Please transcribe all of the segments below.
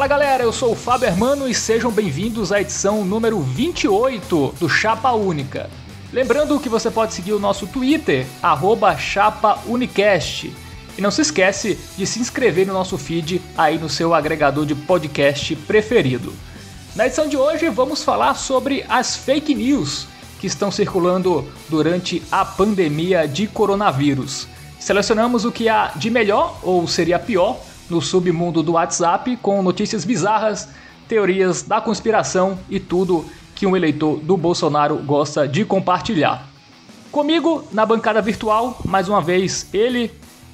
Fala galera, eu sou o Fábio Hermano e sejam bem-vindos à edição número 28 do Chapa Única. Lembrando que você pode seguir o nosso Twitter, ChapaUnicast. E não se esquece de se inscrever no nosso feed aí no seu agregador de podcast preferido. Na edição de hoje vamos falar sobre as fake news que estão circulando durante a pandemia de coronavírus. Selecionamos o que há de melhor ou seria pior no submundo do WhatsApp com notícias bizarras, teorias da conspiração e tudo que um eleitor do Bolsonaro gosta de compartilhar. Comigo, na bancada virtual, mais uma vez, ele,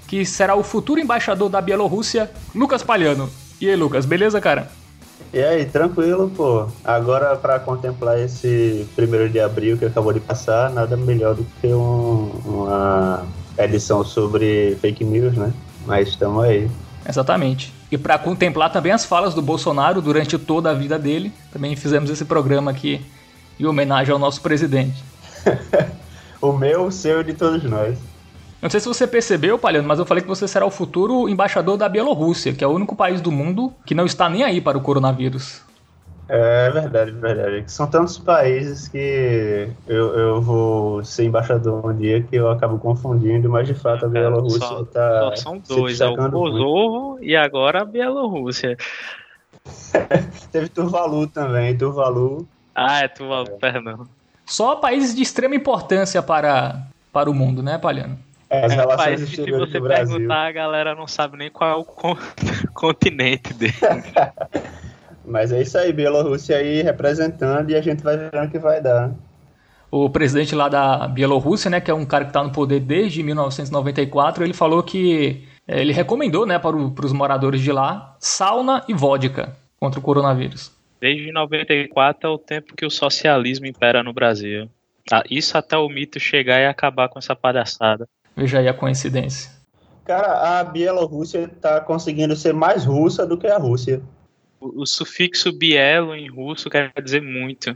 que será o futuro embaixador da Bielorrússia, Lucas Palhano. E aí, Lucas, beleza, cara? E aí, tranquilo, pô. Agora, para contemplar esse primeiro de abril que acabou de passar, nada melhor do que um, uma edição sobre fake news, né? Mas estamos aí. Exatamente. E para contemplar também as falas do Bolsonaro durante toda a vida dele, também fizemos esse programa aqui em homenagem ao nosso presidente. o meu, o seu e de todos nós. Não sei se você percebeu, Palhano, mas eu falei que você será o futuro embaixador da Bielorrússia, que é o único país do mundo que não está nem aí para o coronavírus. É verdade, verdade. São tantos países que eu, eu vou ser embaixador um dia que eu acabo confundindo, mas de fato a Bielorrússia está. Só são dois, é o Kosovo muito. e agora a Bielorrússia. Teve Tuvalu também, Tuvalu. Ah, é Tuvalu, é. perdão. Só países de extrema importância para, para o mundo, né, Palhano? É, as é, relações país que se você perguntar, a galera não sabe nem qual é o continente dele. Mas é isso aí, Bielorrússia aí representando e a gente vai ver o que vai dar. O presidente lá da Bielorrússia, né, que é um cara que está no poder desde 1994, ele falou que é, ele recomendou, né, para, o, para os moradores de lá, sauna e vodka contra o coronavírus. Desde 94 é o tempo que o socialismo impera no Brasil. Ah, isso até o mito chegar e acabar com essa palhaçada. Veja aí a coincidência. Cara, a Bielorrússia está conseguindo ser mais russa do que a Rússia. O, o sufixo bielo em russo quer dizer muito.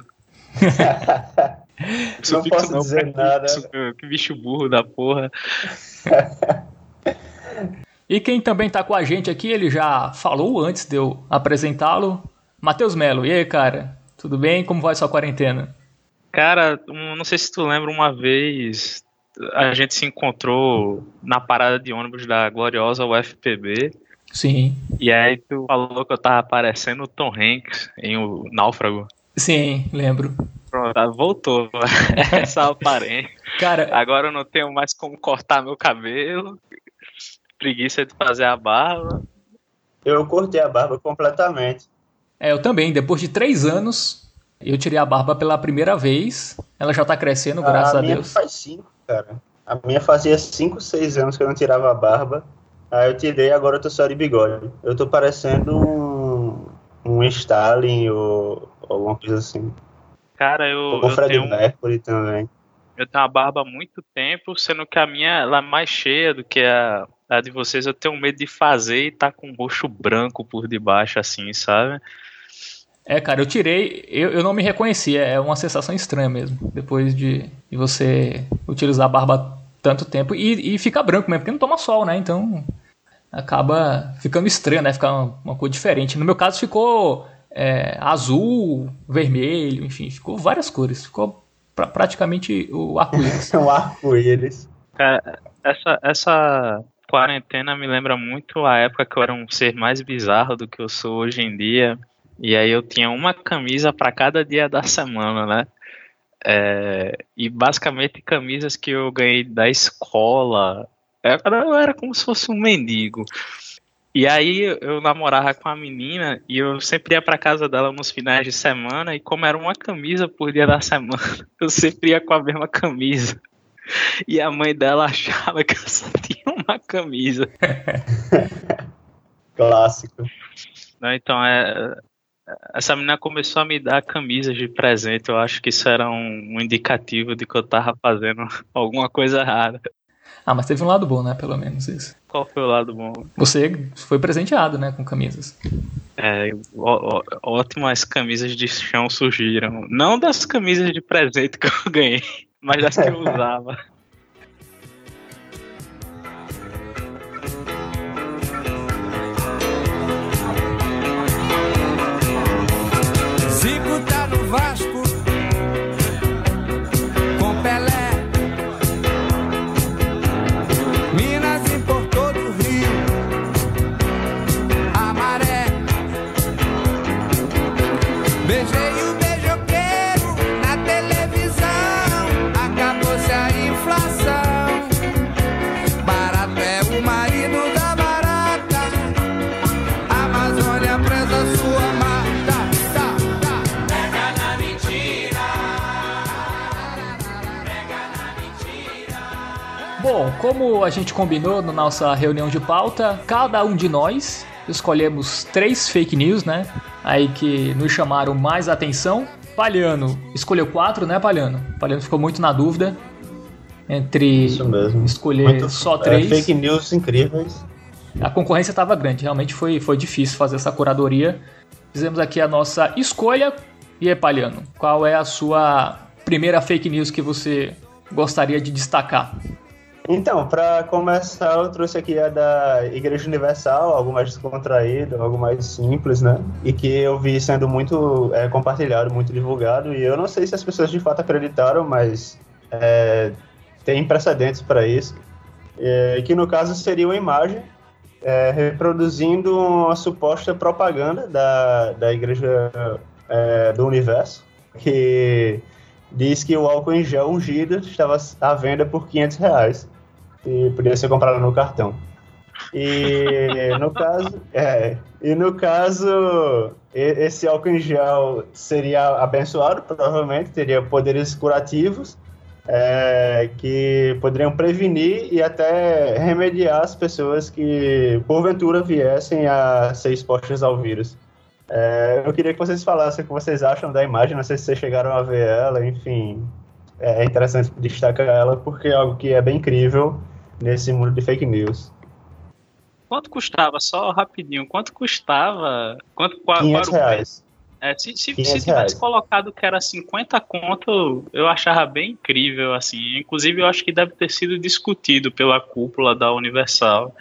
não posso não, dizer nada. que bicho burro da porra. e quem também tá com a gente aqui, ele já falou antes de eu apresentá-lo. Matheus Melo, e aí, cara? Tudo bem? Como vai sua quarentena? Cara, não sei se tu lembra uma vez a gente se encontrou na parada de ônibus da gloriosa UFPB. Sim. E aí tu falou que eu tava aparecendo o Tom Hanks em O Náufrago. Sim, lembro. Pronto, tá, voltou essa aparência. Cara, agora eu não tenho mais como cortar meu cabelo. Preguiça de fazer a barba. Eu cortei a barba completamente. É, eu também. Depois de três anos, eu tirei a barba pela primeira vez. Ela já tá crescendo, graças a, a Deus. Faz cinco, cara. A minha fazia cinco, seis anos que eu não tirava a barba. Aí eu tirei, agora eu tô só de bigode. Eu tô parecendo um, um Stalin ou, alguma coisa assim. Cara, eu. Ou o Fred tenho, Mercury também. Eu tenho uma barba há muito tempo, sendo que a minha ela é mais cheia do que a, a de vocês. Eu tenho medo de fazer e tá com um roxo branco por debaixo, assim, sabe? É, cara, eu tirei, eu, eu não me reconheci, é uma sensação estranha mesmo, depois de, de você utilizar a barba tanto tempo e, e fica branco mesmo, porque não toma sol, né? Então acaba ficando estranho, né? Fica uma, uma cor diferente. No meu caso ficou é, azul, vermelho, enfim, ficou várias cores. Ficou pra, praticamente o arco-íris. o arco-íris. essa, essa quarentena me lembra muito a época que eu era um ser mais bizarro do que eu sou hoje em dia. E aí eu tinha uma camisa para cada dia da semana, né? É, e basicamente camisas que eu ganhei da escola, eu era como se fosse um mendigo. E aí eu namorava com a menina e eu sempre ia para casa dela nos finais de semana e como era uma camisa por dia da semana, eu sempre ia com a mesma camisa. E a mãe dela achava que eu só tinha uma camisa. Clássico. Não, então é essa menina começou a me dar camisas de presente. Eu acho que isso era um, um indicativo de que eu tava fazendo alguma coisa errada. Ah, mas teve um lado bom, né? Pelo menos isso. Qual foi o lado bom? Você foi presenteado, né? Com camisas. É, ó, ó, ótimas camisas de chão surgiram. Não das camisas de presente que eu ganhei, mas das que eu usava. A gente combinou na nossa reunião de pauta, cada um de nós escolhemos três fake news, né? Aí que nos chamaram mais atenção. Palhano escolheu quatro, né, Palhano? Palhano ficou muito na dúvida entre escolher muito, só é, três. É, fake news incríveis. A concorrência estava grande, realmente foi, foi difícil fazer essa curadoria. Fizemos aqui a nossa escolha. E aí, Palhano, qual é a sua primeira fake news que você gostaria de destacar? Então, para começar, eu trouxe aqui a da Igreja Universal, algo mais descontraído, algo mais simples, né? E que eu vi sendo muito é, compartilhado, muito divulgado. E eu não sei se as pessoas de fato acreditaram, mas é, tem precedentes para isso. É, que no caso seria uma imagem é, reproduzindo uma suposta propaganda da, da Igreja é, do Universo, que diz que o álcool em gel ungido estava à venda por 500 reais e podia ser comprado no cartão. E no caso, é, e no caso, esse álcool em gel seria abençoado, provavelmente teria poderes curativos é, que poderiam prevenir e até remediar as pessoas que porventura viessem a ser expostas ao vírus. É, eu queria que vocês falassem o que vocês acham da imagem, não sei se vocês chegaram a ver ela, enfim. É interessante destacar ela porque é algo que é bem incrível nesse mundo de fake news. Quanto custava? Só rapidinho, quanto custava? Quanto, qual, 500 qual reais. É, se, se, se tivesse colocado que era 50 conto, eu achava bem incrível, assim. Inclusive, eu acho que deve ter sido discutido pela cúpula da Universal.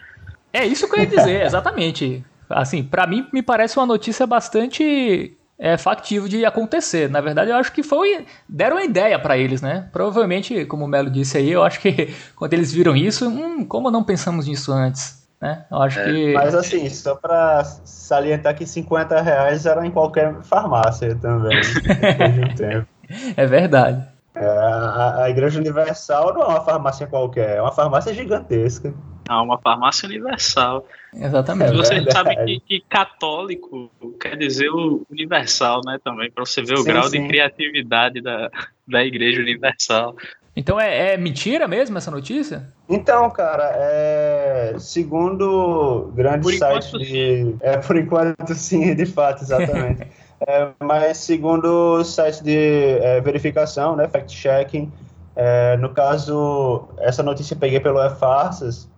É isso que eu ia dizer, exatamente assim, para mim me parece uma notícia bastante é, factível de acontecer. Na verdade, eu acho que foi deram uma ideia para eles, né? Provavelmente, como o Melo disse aí, eu acho que quando eles viram isso, hum, como não pensamos nisso antes? Né? Eu acho é, que... Mas assim, só para salientar que 50 reais era em qualquer farmácia também. é verdade. É, a, a Igreja Universal não é uma farmácia qualquer, é uma farmácia gigantesca. Ah, uma farmácia universal. Exatamente. Você é sabe que, que, católico quer dizer o universal, né? Também, para você ver o sim, grau sim. de criatividade da, da Igreja Universal. Então é, é, mentira mesmo essa notícia? Então, cara, é, segundo grandes sites de. É, por enquanto, sim, de fato, exatamente. é, mas segundo sites de é, verificação, né, fact-checking, é, no caso, essa notícia eu peguei pelo E-Farsas,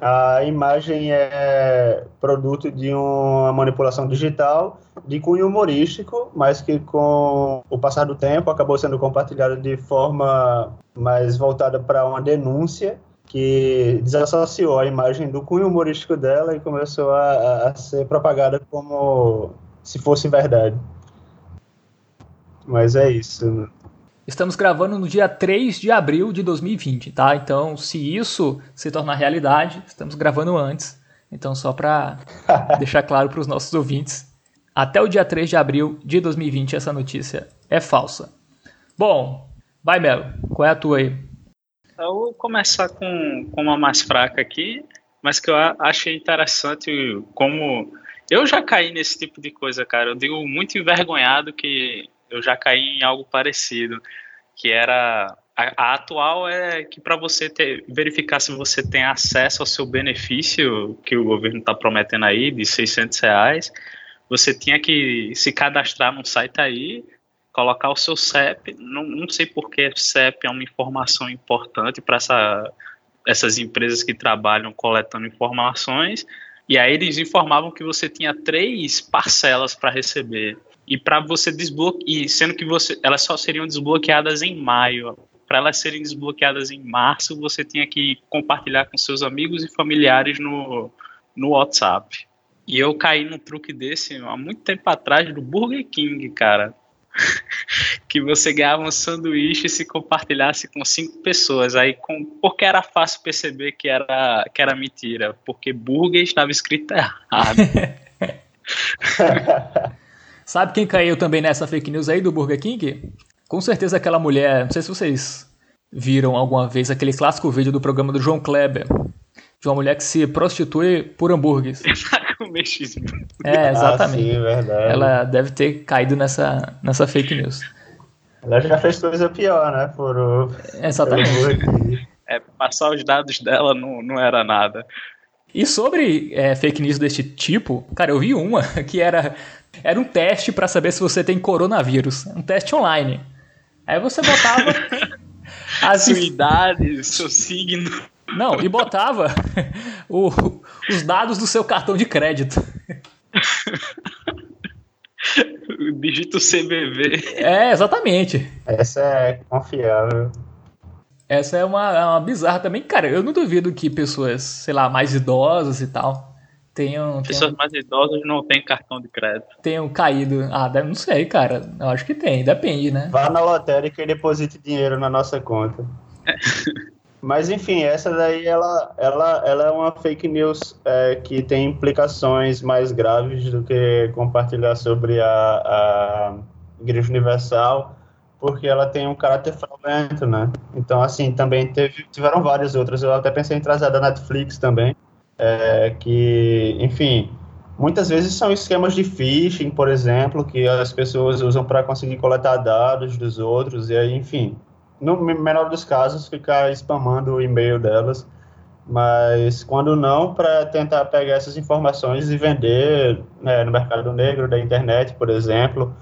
a imagem é produto de uma manipulação digital de cunho humorístico, mas que com o passar do tempo acabou sendo compartilhada de forma mais voltada para uma denúncia que desassociou a imagem do cunho humorístico dela e começou a, a ser propagada como se fosse verdade. Mas é isso. Estamos gravando no dia 3 de abril de 2020, tá? Então, se isso se tornar realidade, estamos gravando antes. Então, só para deixar claro para os nossos ouvintes, até o dia 3 de abril de 2020 essa notícia é falsa. Bom, vai Melo, qual é a tua aí? Eu vou começar com, com uma mais fraca aqui, mas que eu achei interessante como eu já caí nesse tipo de coisa, cara. Eu digo muito envergonhado que eu já caí em algo parecido, que era a, a atual é que para você ter, verificar se você tem acesso ao seu benefício que o governo está prometendo aí de 600 reais, você tinha que se cadastrar num site aí, colocar o seu CEP. Não, não sei porque CEP é uma informação importante para essa, essas empresas que trabalham coletando informações. E aí eles informavam que você tinha três parcelas para receber e para você desbloquear, sendo que você, elas só seriam desbloqueadas em maio. Para elas serem desbloqueadas em março, você tinha que compartilhar com seus amigos e familiares no, no WhatsApp. E eu caí num truque desse há muito tempo atrás do Burger King, cara. que você ganhava um sanduíche se compartilhasse com cinco pessoas. Aí, com, porque era fácil perceber que era, que era mentira, porque burger estava escrito errado. Sabe quem caiu também nessa fake news aí do Burger King? Com certeza aquela mulher, não sei se vocês viram alguma vez aquele clássico vídeo do programa do João Kleber, de uma mulher que se prostitui por hambúrgueres. é, exatamente. Ah, sim, verdade. Ela deve ter caído nessa, nessa fake news. Ela já fez coisa pior, né? Por o, exatamente. é, passar os dados dela não, não era nada. E sobre é, fake news deste tipo, cara, eu vi uma que era, era um teste para saber se você tem coronavírus. Um teste online. Aí você botava. as sua idade, seu signo. Não, e botava o, os dados do seu cartão de crédito. Digita o CBV. É, exatamente. Essa é confiável. Essa é uma, é uma bizarra também. Cara, eu não duvido que pessoas, sei lá, mais idosas e tal, tenham. Pessoas tenham, mais idosas não têm cartão de crédito. Tenham caído. Ah, não sei, cara. Eu acho que tem, depende, né? Vá na lotérica e deposite dinheiro na nossa conta. Mas enfim, essa daí ela, ela, ela é uma fake news é, que tem implicações mais graves do que compartilhar sobre a, a Igreja Universal porque ela tem um caráter fraudulento, né? Então, assim, também teve, tiveram várias outras. Eu até pensei em trazer da Netflix também, é, que, enfim, muitas vezes são esquemas de phishing, por exemplo, que as pessoas usam para conseguir coletar dados dos outros, e aí, enfim, no menor dos casos, ficar spamando o e-mail delas. Mas quando não, para tentar pegar essas informações e vender né, no mercado negro da internet, por exemplo,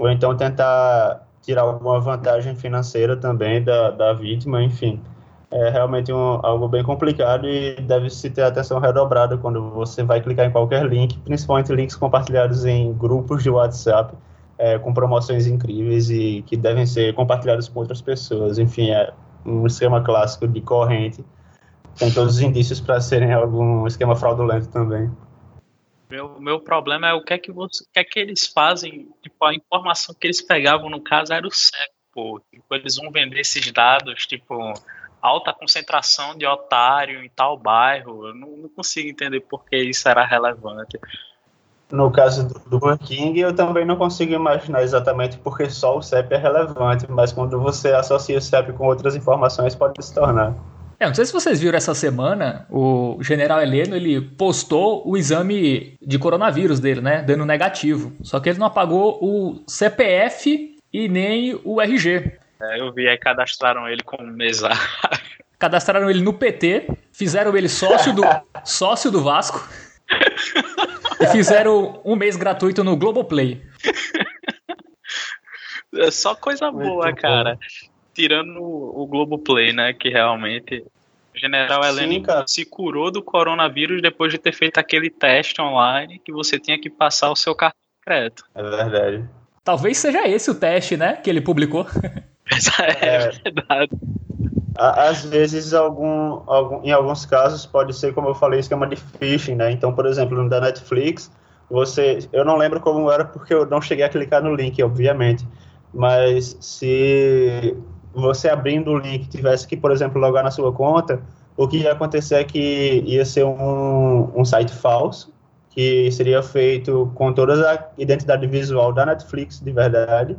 ou então tentar tirar alguma vantagem financeira também da, da vítima, enfim. É realmente um, algo bem complicado e deve-se ter atenção redobrada quando você vai clicar em qualquer link, principalmente links compartilhados em grupos de WhatsApp, é, com promoções incríveis e que devem ser compartilhados com outras pessoas. Enfim, é um esquema clássico de corrente. Tem todos os indícios para serem algum esquema fraudulento também. Meu, meu problema é o que é que, você, o que é que eles fazem, tipo, a informação que eles pegavam no caso era o pô. Tipo, eles vão vender esses dados, tipo, alta concentração de otário em tal bairro. Eu não, não consigo entender por que isso era relevante. No caso do Burger King, eu também não consigo imaginar exatamente porque só o CEP é relevante, mas quando você associa o CEP com outras informações, pode se tornar. É, não sei se vocês viram essa semana, o general Heleno ele postou o exame de coronavírus dele, né? Dando negativo. Só que ele não apagou o CPF e nem o RG. É, eu vi aí cadastraram ele como mesário. Cadastraram ele no PT, fizeram ele sócio do, sócio do Vasco e fizeram um mês gratuito no Globoplay. É só coisa boa, Muito cara. Bom tirando o Globoplay, né? Que realmente o General Heleno se curou do coronavírus depois de ter feito aquele teste online que você tinha que passar o seu cartão de crédito. É verdade. Talvez seja esse o teste, né? Que ele publicou. é, é verdade. Às vezes, algum, algum, em alguns casos, pode ser, como eu falei, esquema de phishing, né? Então, por exemplo, no da Netflix, você. Eu não lembro como era porque eu não cheguei a clicar no link, obviamente. Mas se você abrindo o link tivesse que, por exemplo, logar na sua conta, o que ia acontecer é que ia ser um, um site falso, que seria feito com toda a identidade visual da Netflix de verdade,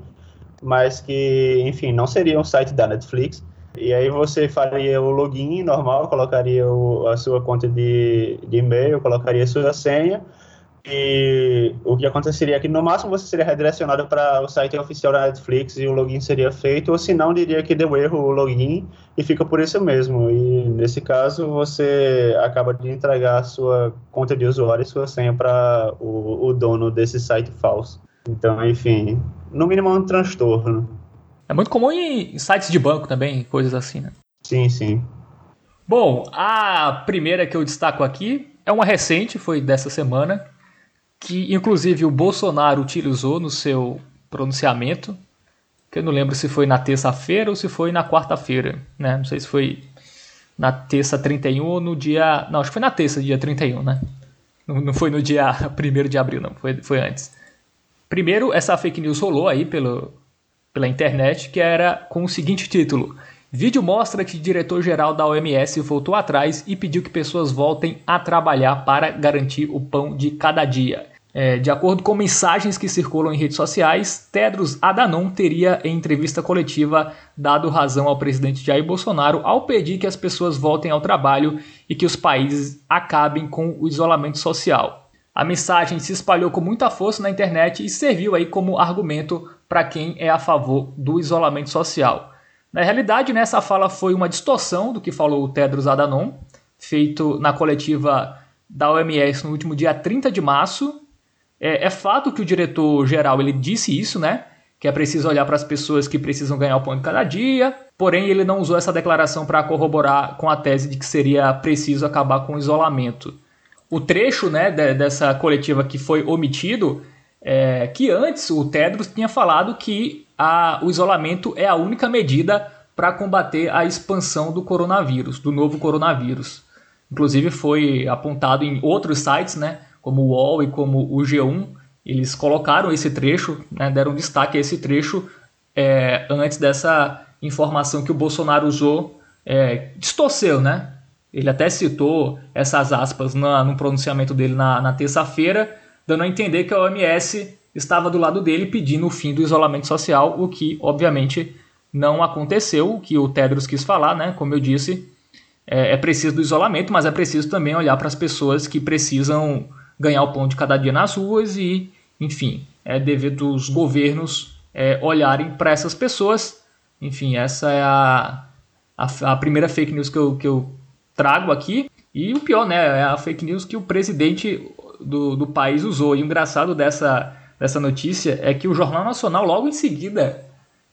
mas que, enfim, não seria um site da Netflix. E aí você faria o login normal, colocaria o, a sua conta de, de e-mail, colocaria a sua senha, e o que aconteceria é que no máximo você seria redirecionado para o site oficial da Netflix e o login seria feito, ou se não, diria que deu erro o login e fica por isso mesmo. E nesse caso você acaba de entregar a sua conta de usuário e sua senha para o, o dono desse site falso. Então, enfim, no mínimo é um transtorno. É muito comum em sites de banco também, coisas assim, né? Sim, sim. Bom, a primeira que eu destaco aqui é uma recente, foi dessa semana, que inclusive o Bolsonaro utilizou no seu pronunciamento, que eu não lembro se foi na terça-feira ou se foi na quarta-feira, né? Não sei se foi na terça 31 ou no dia... Não, acho que foi na terça, dia 31, né? Não, não foi no dia 1 de abril, não, foi, foi antes. Primeiro, essa fake news rolou aí pelo, pela internet, que era com o seguinte título... Vídeo mostra que diretor-geral da OMS voltou atrás e pediu que pessoas voltem a trabalhar para garantir o pão de cada dia. É, de acordo com mensagens que circulam em redes sociais, Tedros Adhanom teria, em entrevista coletiva, dado razão ao presidente Jair Bolsonaro ao pedir que as pessoas voltem ao trabalho e que os países acabem com o isolamento social. A mensagem se espalhou com muita força na internet e serviu aí como argumento para quem é a favor do isolamento social. Na realidade, né, essa fala foi uma distorção do que falou o Tedros Adhanom, feito na coletiva da OMS no último dia 30 de março. É, é fato que o diretor-geral ele disse isso, né? Que é preciso olhar para as pessoas que precisam ganhar o pão de cada dia. Porém, ele não usou essa declaração para corroborar com a tese de que seria preciso acabar com o isolamento. O trecho né, dessa coletiva que foi omitido é que antes o Tedros tinha falado que a, o isolamento é a única medida para combater a expansão do coronavírus, do novo coronavírus. Inclusive foi apontado em outros sites, né, como o UOL e como o G1, eles colocaram esse trecho, né, deram destaque a esse trecho é, antes dessa informação que o Bolsonaro usou, é, distorceu, né? Ele até citou essas aspas na, no pronunciamento dele na, na terça-feira, dando a entender que a OMS estava do lado dele pedindo o fim do isolamento social, o que obviamente não aconteceu, o que o Tedros quis falar, né? Como eu disse, é, é preciso do isolamento, mas é preciso também olhar para as pessoas que precisam ganhar o pão de cada dia nas ruas e, enfim, é dever dos governos é, olharem para essas pessoas. Enfim, essa é a, a, a, primeira fake news que eu, que eu trago aqui. E o pior, né? É a fake news que o presidente do, do país usou. E o engraçado dessa, dessa notícia é que o Jornal Nacional, logo em seguida,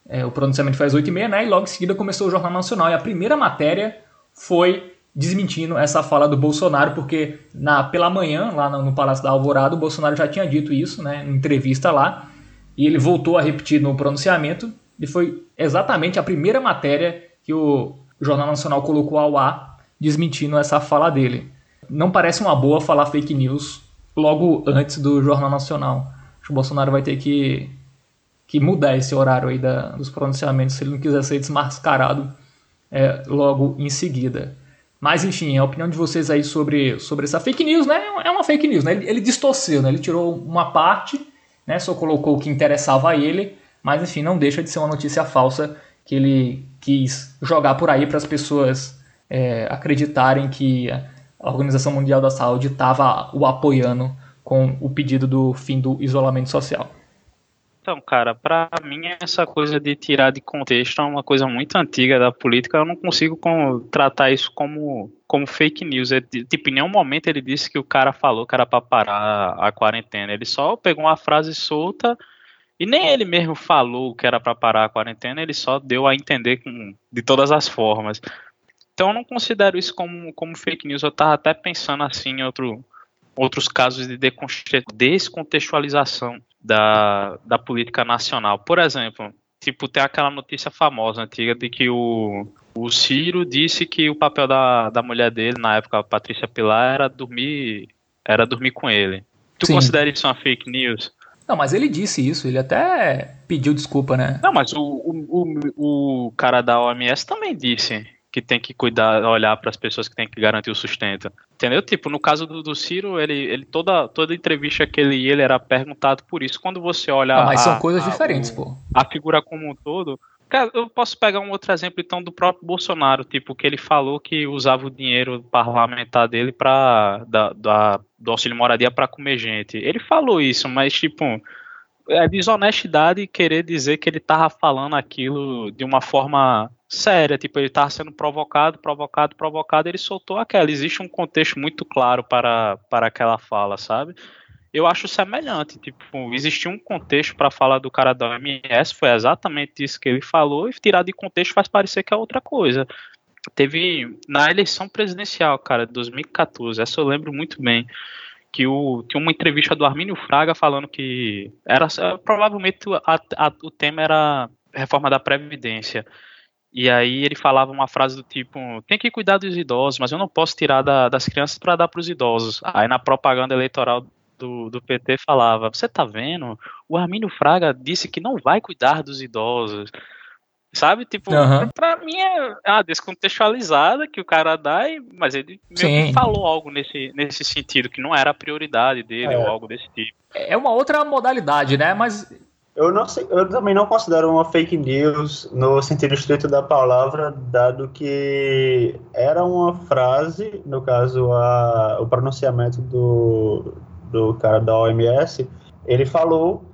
é, o pronunciamento faz 8 e meia, né? E logo em seguida começou o Jornal Nacional. E a primeira matéria foi desmentindo essa fala do Bolsonaro, porque na, pela manhã, lá no, no Palácio da Alvorada, o Bolsonaro já tinha dito isso, né? Em entrevista lá. E ele voltou a repetir no pronunciamento. E foi exatamente a primeira matéria que o Jornal Nacional colocou ao ar, desmentindo essa fala dele. Não parece uma boa falar fake news logo antes do Jornal Nacional. Acho que o Bolsonaro vai ter que, que mudar esse horário aí da, dos pronunciamentos se ele não quiser ser desmascarado é, logo em seguida. Mas enfim, a opinião de vocês aí sobre, sobre essa fake news, né? É uma fake news, né? Ele, ele distorceu, né? Ele tirou uma parte, né? Só colocou o que interessava a ele, mas enfim, não deixa de ser uma notícia falsa que ele quis jogar por aí para as pessoas é, acreditarem que a Organização Mundial da Saúde estava o apoiando com o pedido do fim do isolamento social. Então, cara, para mim essa coisa de tirar de contexto é uma coisa muito antiga da política. Eu não consigo tratar isso como, como fake news. É, tipo, em nenhum momento ele disse que o cara falou que era para parar a quarentena. Ele só pegou uma frase solta e nem ele mesmo falou que era para parar a quarentena. Ele só deu a entender com, de todas as formas. Então eu não considero isso como, como fake news. Eu tava até pensando assim em outro, outros casos de descontextualização da, da política nacional. Por exemplo, tipo, tem aquela notícia famosa antiga de que o, o Ciro disse que o papel da, da mulher dele, na época, a Patrícia Pilar, era dormir, era dormir com ele. Tu Sim. considera isso uma fake news? Não, mas ele disse isso, ele até pediu desculpa, né? Não, mas o, o, o, o cara da OMS também disse que tem que cuidar, olhar para as pessoas que tem que garantir o sustento. Entendeu? Tipo, no caso do, do Ciro, ele, ele toda, toda entrevista que ele ia, ele era perguntado por isso. Quando você olha. Ah, mas a, são coisas a, diferentes, o, pô. A figura como um todo. Cara, eu posso pegar um outro exemplo, então, do próprio Bolsonaro, tipo, que ele falou que usava o dinheiro parlamentar dele para da, da, do auxílio moradia para comer gente. Ele falou isso, mas, tipo, é desonestidade querer dizer que ele tava falando aquilo de uma forma séria, tipo, ele tava sendo provocado, provocado, provocado, ele soltou aquela. Existe um contexto muito claro para, para aquela fala, sabe? Eu acho semelhante, tipo, existia um contexto para falar do cara da OMS, foi exatamente isso que ele falou, e tirar de contexto faz parecer que é outra coisa. Teve na eleição presidencial, cara, de 2014, essa eu lembro muito bem que o, tinha uma entrevista do Armínio Fraga falando que era provavelmente a, a, o tema era reforma da Previdência. E aí ele falava uma frase do tipo: tem que cuidar dos idosos, mas eu não posso tirar da, das crianças para dar para os idosos. Aí na propaganda eleitoral do, do PT falava: você tá vendo? O Armínio Fraga disse que não vai cuidar dos idosos. Sabe? Tipo, uhum. pra mim é uma descontextualizada que o cara dá, mas ele meio que falou algo nesse, nesse sentido, que não era a prioridade dele é. ou algo desse tipo. É uma outra modalidade, né? Mas. Eu, não sei, eu também não considero uma fake news no sentido estrito da palavra, dado que era uma frase, no caso, a, o pronunciamento do, do cara da OMS, ele falou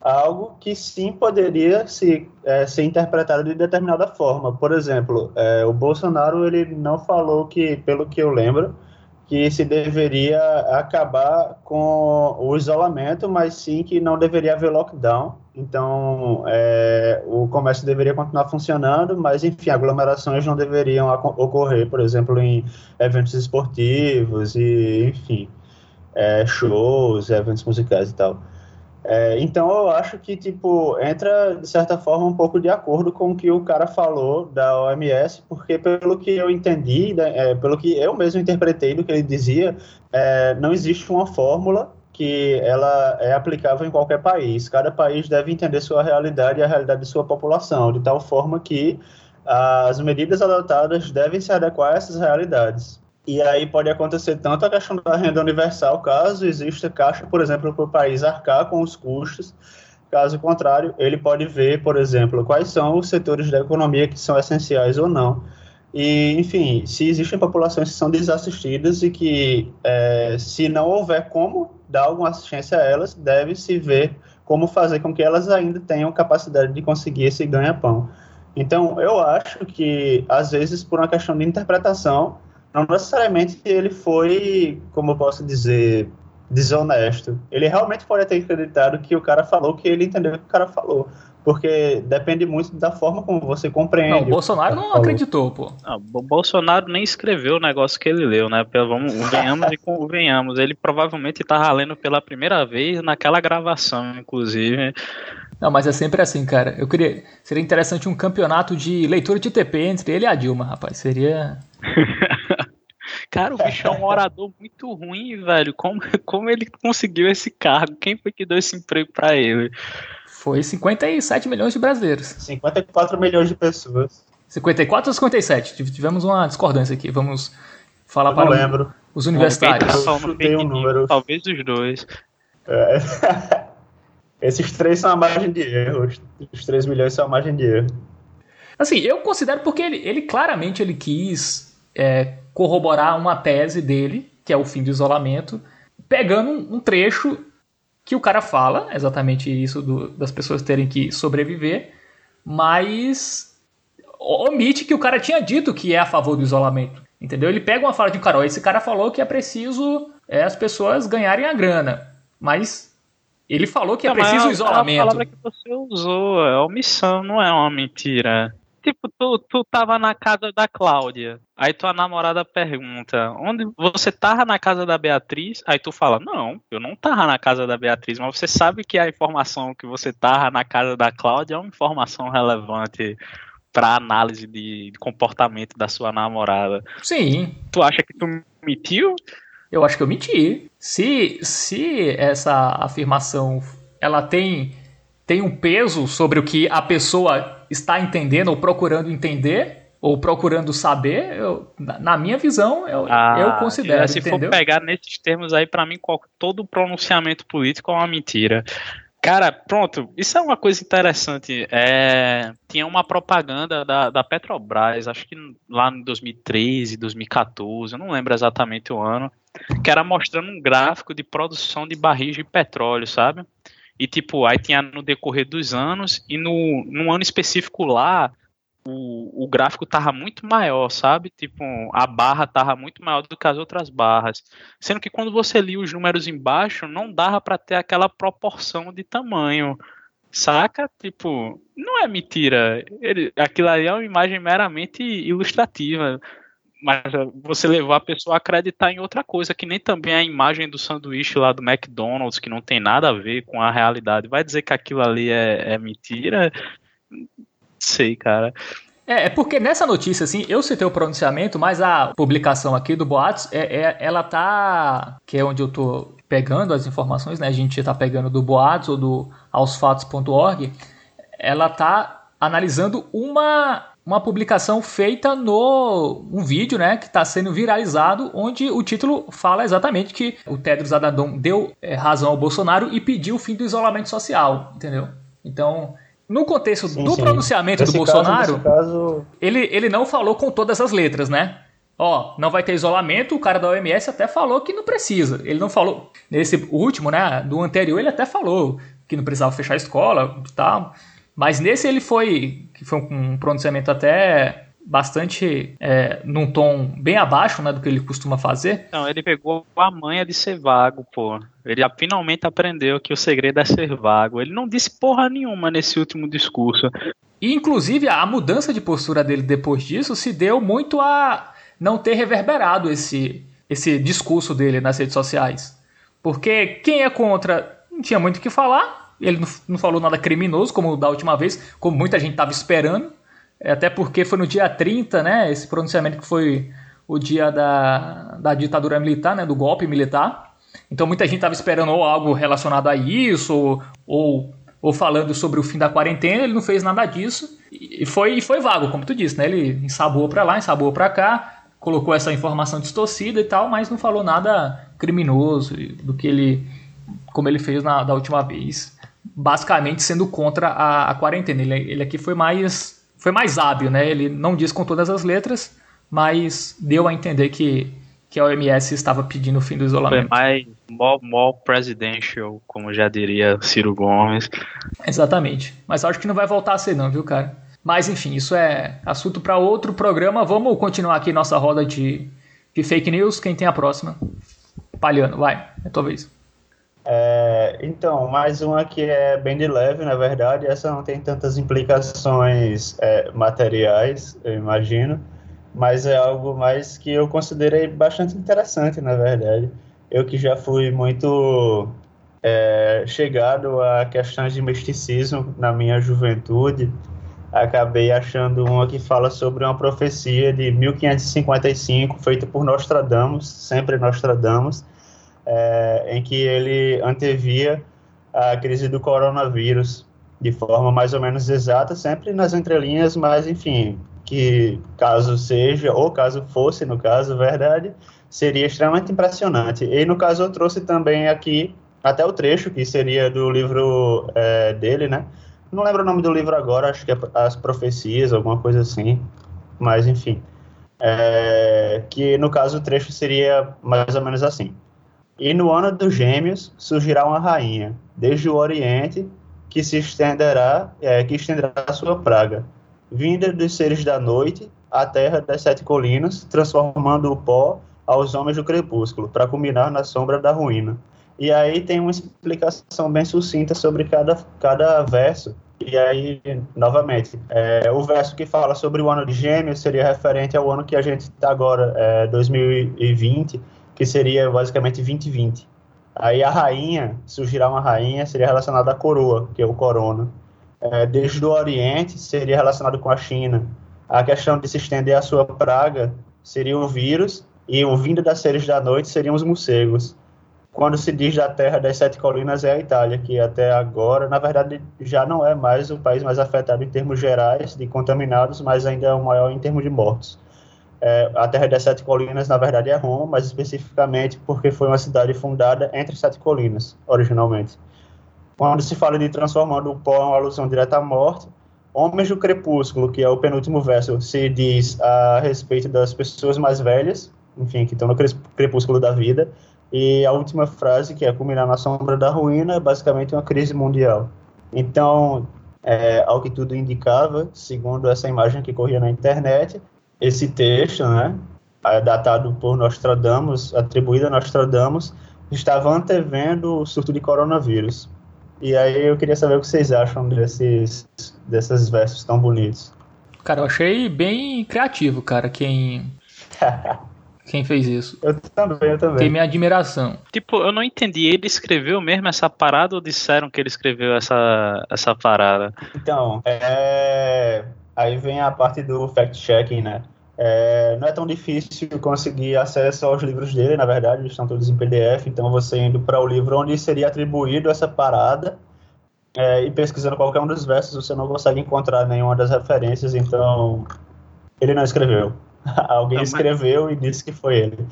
algo que sim poderia se, é, ser interpretado de determinada forma. Por exemplo, é, o Bolsonaro ele não falou que, pelo que eu lembro, que se deveria acabar com o isolamento, mas sim que não deveria haver lockdown. Então, é, o comércio deveria continuar funcionando, mas, enfim, aglomerações não deveriam ocorrer, por exemplo, em eventos esportivos e, enfim, é, shows, eventos musicais e tal. É, então eu acho que tipo entra de certa forma um pouco de acordo com o que o cara falou da OMS, porque pelo que eu entendi, né, é, pelo que eu mesmo interpretei do que ele dizia, é, não existe uma fórmula que ela é aplicável em qualquer país. Cada país deve entender sua realidade e a realidade de sua população, de tal forma que as medidas adotadas devem se adequar a essas realidades. E aí pode acontecer tanto a questão da renda universal, caso exista caixa, por exemplo, para o país arcar com os custos. Caso contrário, ele pode ver, por exemplo, quais são os setores da economia que são essenciais ou não. E, enfim, se existem populações que são desassistidas e que, é, se não houver como dar alguma assistência a elas, deve-se ver como fazer com que elas ainda tenham capacidade de conseguir esse ganha-pão. Então, eu acho que, às vezes, por uma questão de interpretação, não necessariamente ele foi, como eu posso dizer, desonesto. Ele realmente pode ter acreditado que o cara falou que ele entendeu o que o cara falou. Porque depende muito da forma como você compreende. Não, o Bolsonaro não falou. acreditou, pô. Não, o Bolsonaro nem escreveu o negócio que ele leu, né? Vamos, venhamos e convenhamos. Ele provavelmente estava lendo pela primeira vez naquela gravação, inclusive. Não, mas é sempre assim, cara. Eu queria. Seria interessante um campeonato de leitura de TP entre ele e a Dilma, rapaz. Seria. Cara, o bicho é um orador muito ruim, velho. Como, como ele conseguiu esse cargo? Quem foi que deu esse emprego para ele? Foi 57 milhões de brasileiros. 54 milhões de pessoas. 54 ou 57? Tivemos uma discordância aqui. Vamos falar Eu para lembro. os universitários. Eu chutei um número. Talvez os dois. É. Esses três são a margem de erro. Os 3 milhões são a margem de erro. Assim, eu considero porque ele, ele claramente ele quis é, corroborar uma tese dele, que é o fim do isolamento, pegando um, um trecho que o cara fala, exatamente isso do, das pessoas terem que sobreviver, mas omite que o cara tinha dito que é a favor do isolamento. Entendeu? Ele pega uma fala de um cara, ó, esse cara falou que é preciso é, as pessoas ganharem a grana. Mas ele falou que é preciso é isolamento. A palavra que você usou é omissão, não é uma mentira. Tipo, tu, tu tava na casa da Cláudia, aí tua namorada pergunta, onde você tava na casa da Beatriz? Aí tu fala, não, eu não tava na casa da Beatriz, mas você sabe que a informação que você tava na casa da Cláudia é uma informação relevante para análise de comportamento da sua namorada. Sim. Tu acha que tu mentiu? Eu acho que eu menti. Se, se essa afirmação ela tem, tem um peso sobre o que a pessoa está entendendo ou procurando entender ou procurando saber, eu, na minha visão, eu, ah, eu considero. Se entendeu? for pegar nesses termos aí, para mim, todo pronunciamento político é uma mentira. Cara, pronto, isso é uma coisa interessante. É, tinha uma propaganda da, da Petrobras, acho que lá em 2013, 2014, eu não lembro exatamente o ano, que era mostrando um gráfico de produção de barris de petróleo, sabe? E tipo, aí tinha no decorrer dos anos, e no, num ano específico lá, o, o gráfico tava muito maior, sabe? Tipo, a barra tava muito maior do que as outras barras. Sendo que quando você lia os números embaixo, não dava para ter aquela proporção de tamanho. Saca? Tipo, não é mentira. Ele, aquilo ali é uma imagem meramente ilustrativa. Mas você levou a pessoa a acreditar em outra coisa, que nem também a imagem do sanduíche lá do McDonald's, que não tem nada a ver com a realidade. Vai dizer que aquilo ali é, é mentira? sei, cara. É, é porque nessa notícia, assim, eu citei o pronunciamento, mas a publicação aqui do Boatos, é, é, ela tá. Que é onde eu tô pegando as informações, né? A gente tá pegando do Boatos ou do aosfatos.org. Ela tá analisando uma, uma publicação feita no. um vídeo, né? Que está sendo viralizado, onde o título fala exatamente que o Tedros Adhanom deu é, razão ao Bolsonaro e pediu o fim do isolamento social, entendeu? Então, no contexto sim, do sim. pronunciamento nesse do Bolsonaro, caso... ele, ele não falou com todas as letras, né? Ó, não vai ter isolamento, o cara da OMS até falou que não precisa. Ele não falou. Nesse último, né? Do anterior, ele até falou que não precisava fechar a escola e tal. Mas nesse ele foi, que foi um pronunciamento até bastante é, num tom bem abaixo né, do que ele costuma fazer. Não, ele pegou a manha de ser vago, pô. Ele finalmente aprendeu que o segredo é ser vago. Ele não disse porra nenhuma nesse último discurso. E, inclusive, a mudança de postura dele depois disso se deu muito a não ter reverberado esse, esse discurso dele nas redes sociais. Porque quem é contra não tinha muito o que falar. Ele não, não falou nada criminoso, como da última vez, como muita gente estava esperando. É, até porque foi no dia 30, né? Esse pronunciamento que foi o dia da, da ditadura militar, né? Do golpe militar. Então muita gente estava esperando ou algo relacionado a isso, ou, ou, ou, falando sobre o fim da quarentena. Ele não fez nada disso. E foi, foi vago, como tu disse, né? Ele ensaboou para lá, ensaboou para cá, colocou essa informação distorcida e tal, mas não falou nada criminoso do que ele. como ele fez na, da última vez. Basicamente sendo contra a, a quarentena. Ele, ele aqui foi mais foi mais hábil, né? Ele não diz com todas as letras, mas deu a entender que, que a OMS estava pedindo o fim do isolamento. Foi mais more, more presidential, como já diria Ciro Gomes. Exatamente. Mas acho que não vai voltar a ser não, viu, cara? Mas enfim, isso é assunto para outro programa. Vamos continuar aqui nossa roda de, de fake news. Quem tem a próxima? Palhano, vai, é tua vez. É, então, mais uma que é bem de leve, na verdade, essa não tem tantas implicações é, materiais, eu imagino, mas é algo mais que eu considerei bastante interessante, na verdade. Eu que já fui muito é, chegado a questões de misticismo na minha juventude, acabei achando uma que fala sobre uma profecia de 1555, feita por Nostradamus, sempre Nostradamus, é, em que ele antevia a crise do coronavírus de forma mais ou menos exata, sempre nas entrelinhas, mas enfim, que caso seja, ou caso fosse, no caso, verdade, seria extremamente impressionante. E no caso eu trouxe também aqui até o trecho, que seria do livro é, dele, né? Não lembro o nome do livro agora, acho que é As Profecias, alguma coisa assim, mas enfim. É, que no caso o trecho seria mais ou menos assim. E no ano dos gêmeos surgirá uma rainha, desde o Oriente, que se estenderá, é, que estenderá a sua praga, vinda dos seres da noite, à terra das sete colinas, transformando o pó aos homens do crepúsculo, para culminar na sombra da ruína. E aí tem uma explicação bem sucinta sobre cada, cada verso. E aí, novamente, é, o verso que fala sobre o ano de gêmeos seria referente ao ano que a gente está agora, é, 2020, que seria basicamente 2020. Aí a rainha, surgirá uma rainha, seria relacionada à coroa, que é o corona. É, desde o Oriente, seria relacionado com a China. A questão de se estender a sua praga seria o vírus, e o vindo das seres da noite seriam os morcegos. Quando se diz da terra das sete colinas, é a Itália, que até agora, na verdade, já não é mais o país mais afetado em termos gerais de contaminados, mas ainda é o maior em termos de mortos. É, a Terra das Sete Colinas, na verdade, é Roma, mas especificamente porque foi uma cidade fundada entre sete colinas, originalmente. Quando se fala de transformando o pó, é uma alusão direta à morte. Homens do Crepúsculo, que é o penúltimo verso, se diz a respeito das pessoas mais velhas, enfim, que estão no crepúsculo da vida. E a última frase, que é culminar na sombra da ruína, é basicamente uma crise mundial. Então, é, ao que tudo indicava, segundo essa imagem que corria na internet, esse texto, né, datado por Nostradamus, atribuído a Nostradamus, estava antevendo o surto de coronavírus. E aí eu queria saber o que vocês acham desses, desses versos tão bonitos. Cara, eu achei bem criativo, cara, quem quem fez isso. Eu também, eu também. Tem minha admiração. Tipo, eu não entendi, ele escreveu mesmo essa parada ou disseram que ele escreveu essa, essa parada? Então, é... aí vem a parte do fact-checking, né? É, não é tão difícil conseguir acesso aos livros dele, na verdade, eles estão todos em PDF, então você indo para o livro onde seria atribuído essa parada é, e pesquisando qualquer um dos versos, você não consegue encontrar nenhuma das referências, então ele não escreveu. Alguém não, escreveu mas... e disse que foi ele.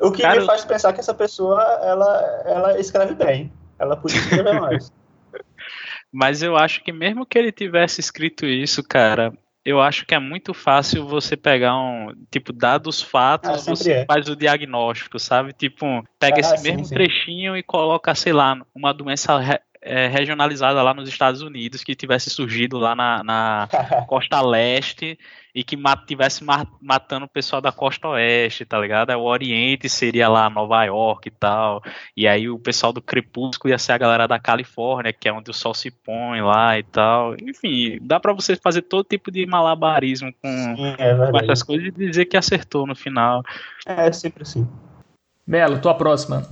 O que Cara, me faz pensar que essa pessoa, ela, ela escreve bem. Ela podia escrever mais. Mas eu acho que mesmo que ele tivesse escrito isso, cara, eu acho que é muito fácil você pegar um, tipo, dados fatos, ah, você é. faz o diagnóstico, sabe? Tipo, pega ah, esse sim, mesmo sim. trechinho e coloca, sei lá, uma doença é, regionalizada lá nos Estados Unidos, que tivesse surgido lá na, na costa leste e que mat, tivesse matando o pessoal da costa oeste, tá ligado? O Oriente seria lá Nova York e tal, e aí o pessoal do Crepúsculo ia ser a galera da Califórnia, que é onde o sol se põe lá e tal. Enfim, dá para você fazer todo tipo de malabarismo com, Sim, é com essas coisas e dizer que acertou no final. É, sempre assim. Melo, tua próxima.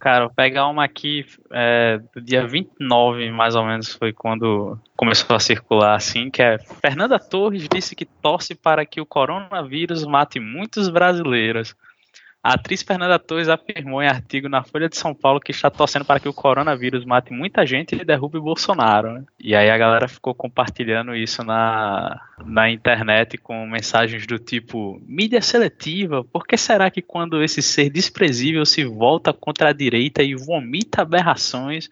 Cara, vou pegar uma aqui é, do dia 29, mais ou menos, foi quando começou a circular assim, que é Fernanda Torres disse que torce para que o coronavírus mate muitos brasileiros. A atriz Fernanda Torres afirmou em artigo na Folha de São Paulo que está torcendo para que o coronavírus mate muita gente e derrube Bolsonaro. Né? E aí a galera ficou compartilhando isso na, na internet com mensagens do tipo: mídia seletiva, por que será que quando esse ser desprezível se volta contra a direita e vomita aberrações,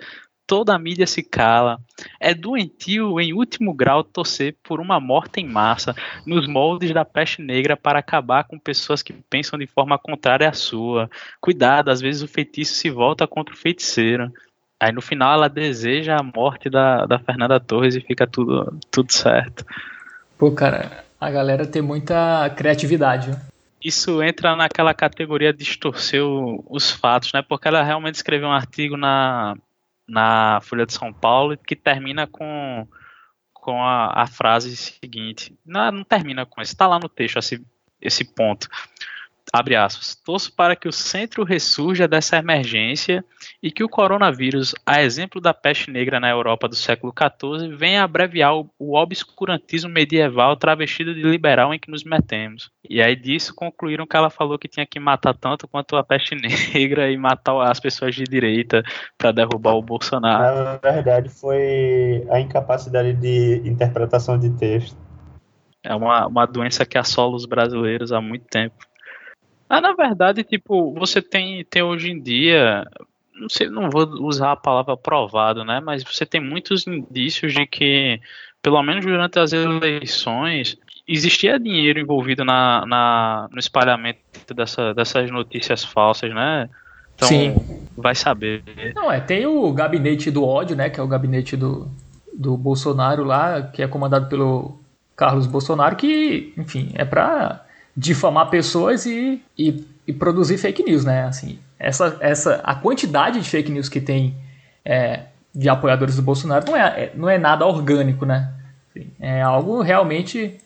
toda a mídia se cala. É doentio em último grau torcer por uma morte em massa nos moldes da peste negra para acabar com pessoas que pensam de forma contrária à sua. Cuidado, às vezes o feitiço se volta contra o feiticeiro. Aí no final ela deseja a morte da, da Fernanda Torres e fica tudo, tudo certo. Pô, cara, a galera tem muita criatividade. Isso entra naquela categoria de distorcer os fatos, né? Porque ela realmente escreveu um artigo na, na Folha de São Paulo que termina com, com a, a frase seguinte. Não, não termina com isso, está lá no texto esse, esse ponto abre aspas, torço para que o centro ressurja dessa emergência e que o coronavírus, a exemplo da peste negra na Europa do século XIV, venha abreviar o, o obscurantismo medieval travestido de liberal em que nos metemos. E aí disso concluíram que ela falou que tinha que matar tanto quanto a peste negra e matar as pessoas de direita para derrubar o Bolsonaro. Na verdade, foi a incapacidade de interpretação de texto. É uma, uma doença que assola os brasileiros há muito tempo. Ah, na verdade, tipo, você tem, tem hoje em dia, não sei, não vou usar a palavra provado, né? Mas você tem muitos indícios de que, pelo menos durante as eleições, existia dinheiro envolvido na, na, no espalhamento dessa, dessas notícias falsas, né? Então, Sim. vai saber. Não, é, tem o gabinete do ódio, né? Que é o gabinete do, do Bolsonaro lá, que é comandado pelo Carlos Bolsonaro, que, enfim, é pra difamar pessoas e, e, e, produzir fake news, né? Assim, essa, essa, a quantidade de fake news que tem é, de apoiadores do Bolsonaro não é, é não é nada orgânico, né? É algo realmente,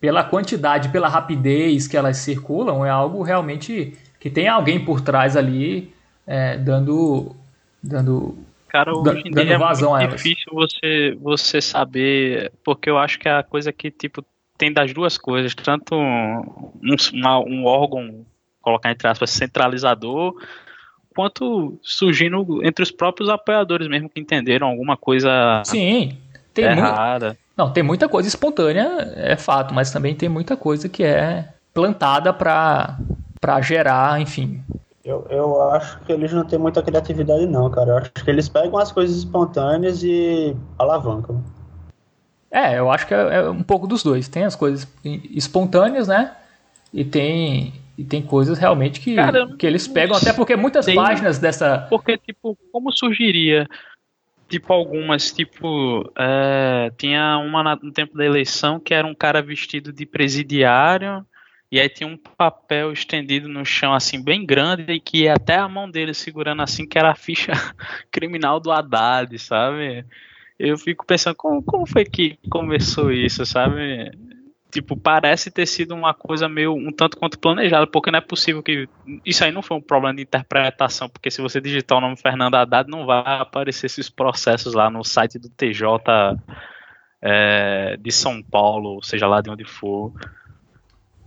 pela quantidade, pela rapidez que elas circulam, é algo realmente que tem alguém por trás ali é, dando, dando Cara, hoje em dia é muito difícil você, você saber, porque eu acho que é a coisa que, tipo, tem das duas coisas, tanto um, uma, um órgão, colocar entre aspas, centralizador, quanto surgindo entre os próprios apoiadores mesmo que entenderam alguma coisa Sim, tem errada. Mu não, tem muita coisa espontânea, é fato, mas também tem muita coisa que é plantada para gerar, enfim. Eu, eu acho que eles não têm muita criatividade, não, cara. Eu acho que eles pegam as coisas espontâneas e alavancam. É, eu acho que é, é, um pouco dos dois. Tem as coisas espontâneas, né? E tem, e tem coisas realmente que, Cara, que eles pegam, até porque muitas páginas dessa. Porque, tipo, como surgiria? Tipo, algumas, tipo, é, tinha uma no tempo da eleição que era um cara vestido de presidiário, e aí tinha um papel estendido no chão, assim, bem grande, e que até a mão dele segurando assim, que era a ficha criminal do Haddad, sabe? Eu fico pensando, como, como foi que começou isso, sabe? Tipo, parece ter sido uma coisa meio um tanto quanto planejada, porque não é possível que. Isso aí não foi um problema de interpretação, porque se você digitar o nome Fernando Haddad, não vai aparecer esses processos lá no site do TJ é, de São Paulo, seja lá de onde for.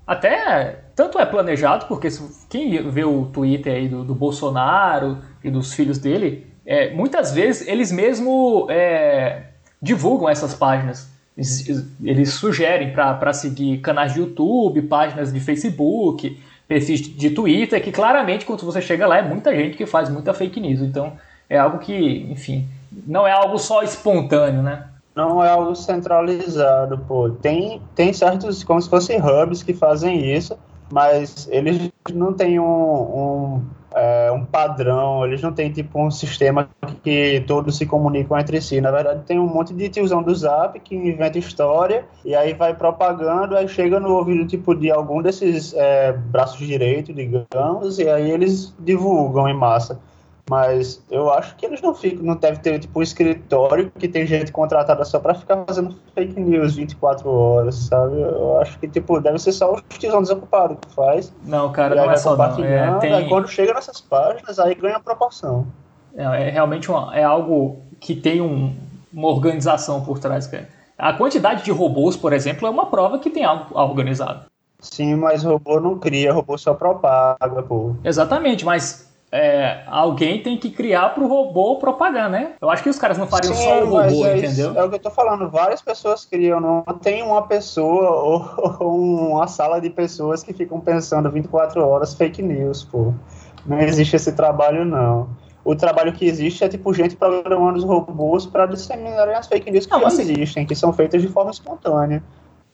Até tanto é planejado, porque quem vê o Twitter aí do, do Bolsonaro e dos filhos dele, é, muitas vezes eles mesmo é, divulgam essas páginas. Eles, sugerem para seguir canais de YouTube, páginas de Facebook, perfis de Twitter, que claramente quando você chega lá é muita gente que faz muita fake news. Então é algo que, enfim, não é algo só espontâneo, né? Não é algo centralizado, pô. Tem, tem certos, como se fossem hubs que fazem isso, mas eles não têm um, um é, um padrão, eles não têm tipo um sistema que todos se comunicam entre si. Na verdade, tem um monte de tiozão do Zap que inventa história e aí vai propagando, aí chega no ouvido tipo de algum desses é, braços direitos, digamos, e aí eles divulgam em massa. Mas eu acho que eles não ficam, não deve ter tipo um escritório que tem gente contratada só para ficar fazendo fake news 24 horas, sabe? Eu acho que tipo deve ser só o tiozão desocupado que faz. Não, cara, não é só não. É, tem... Aí quando chega nessas páginas, aí ganha proporção. É, é realmente uma, é algo que tem um, uma organização por trás, cara. A quantidade de robôs, por exemplo, é uma prova que tem algo organizado. Sim, mas robô não cria, robô só propaga, pô. Exatamente, mas é, alguém tem que criar pro robô propagar, né? Eu acho que os caras não fariam Sim, só o robô, é entendeu? é o que eu tô falando, várias pessoas criam, não tem uma pessoa ou, ou uma sala de pessoas que ficam pensando 24 horas fake news, pô. Não existe esse trabalho, não. O trabalho que existe é tipo gente programando os robôs para disseminarem as fake news que não, assim, existem, que são feitas de forma espontânea.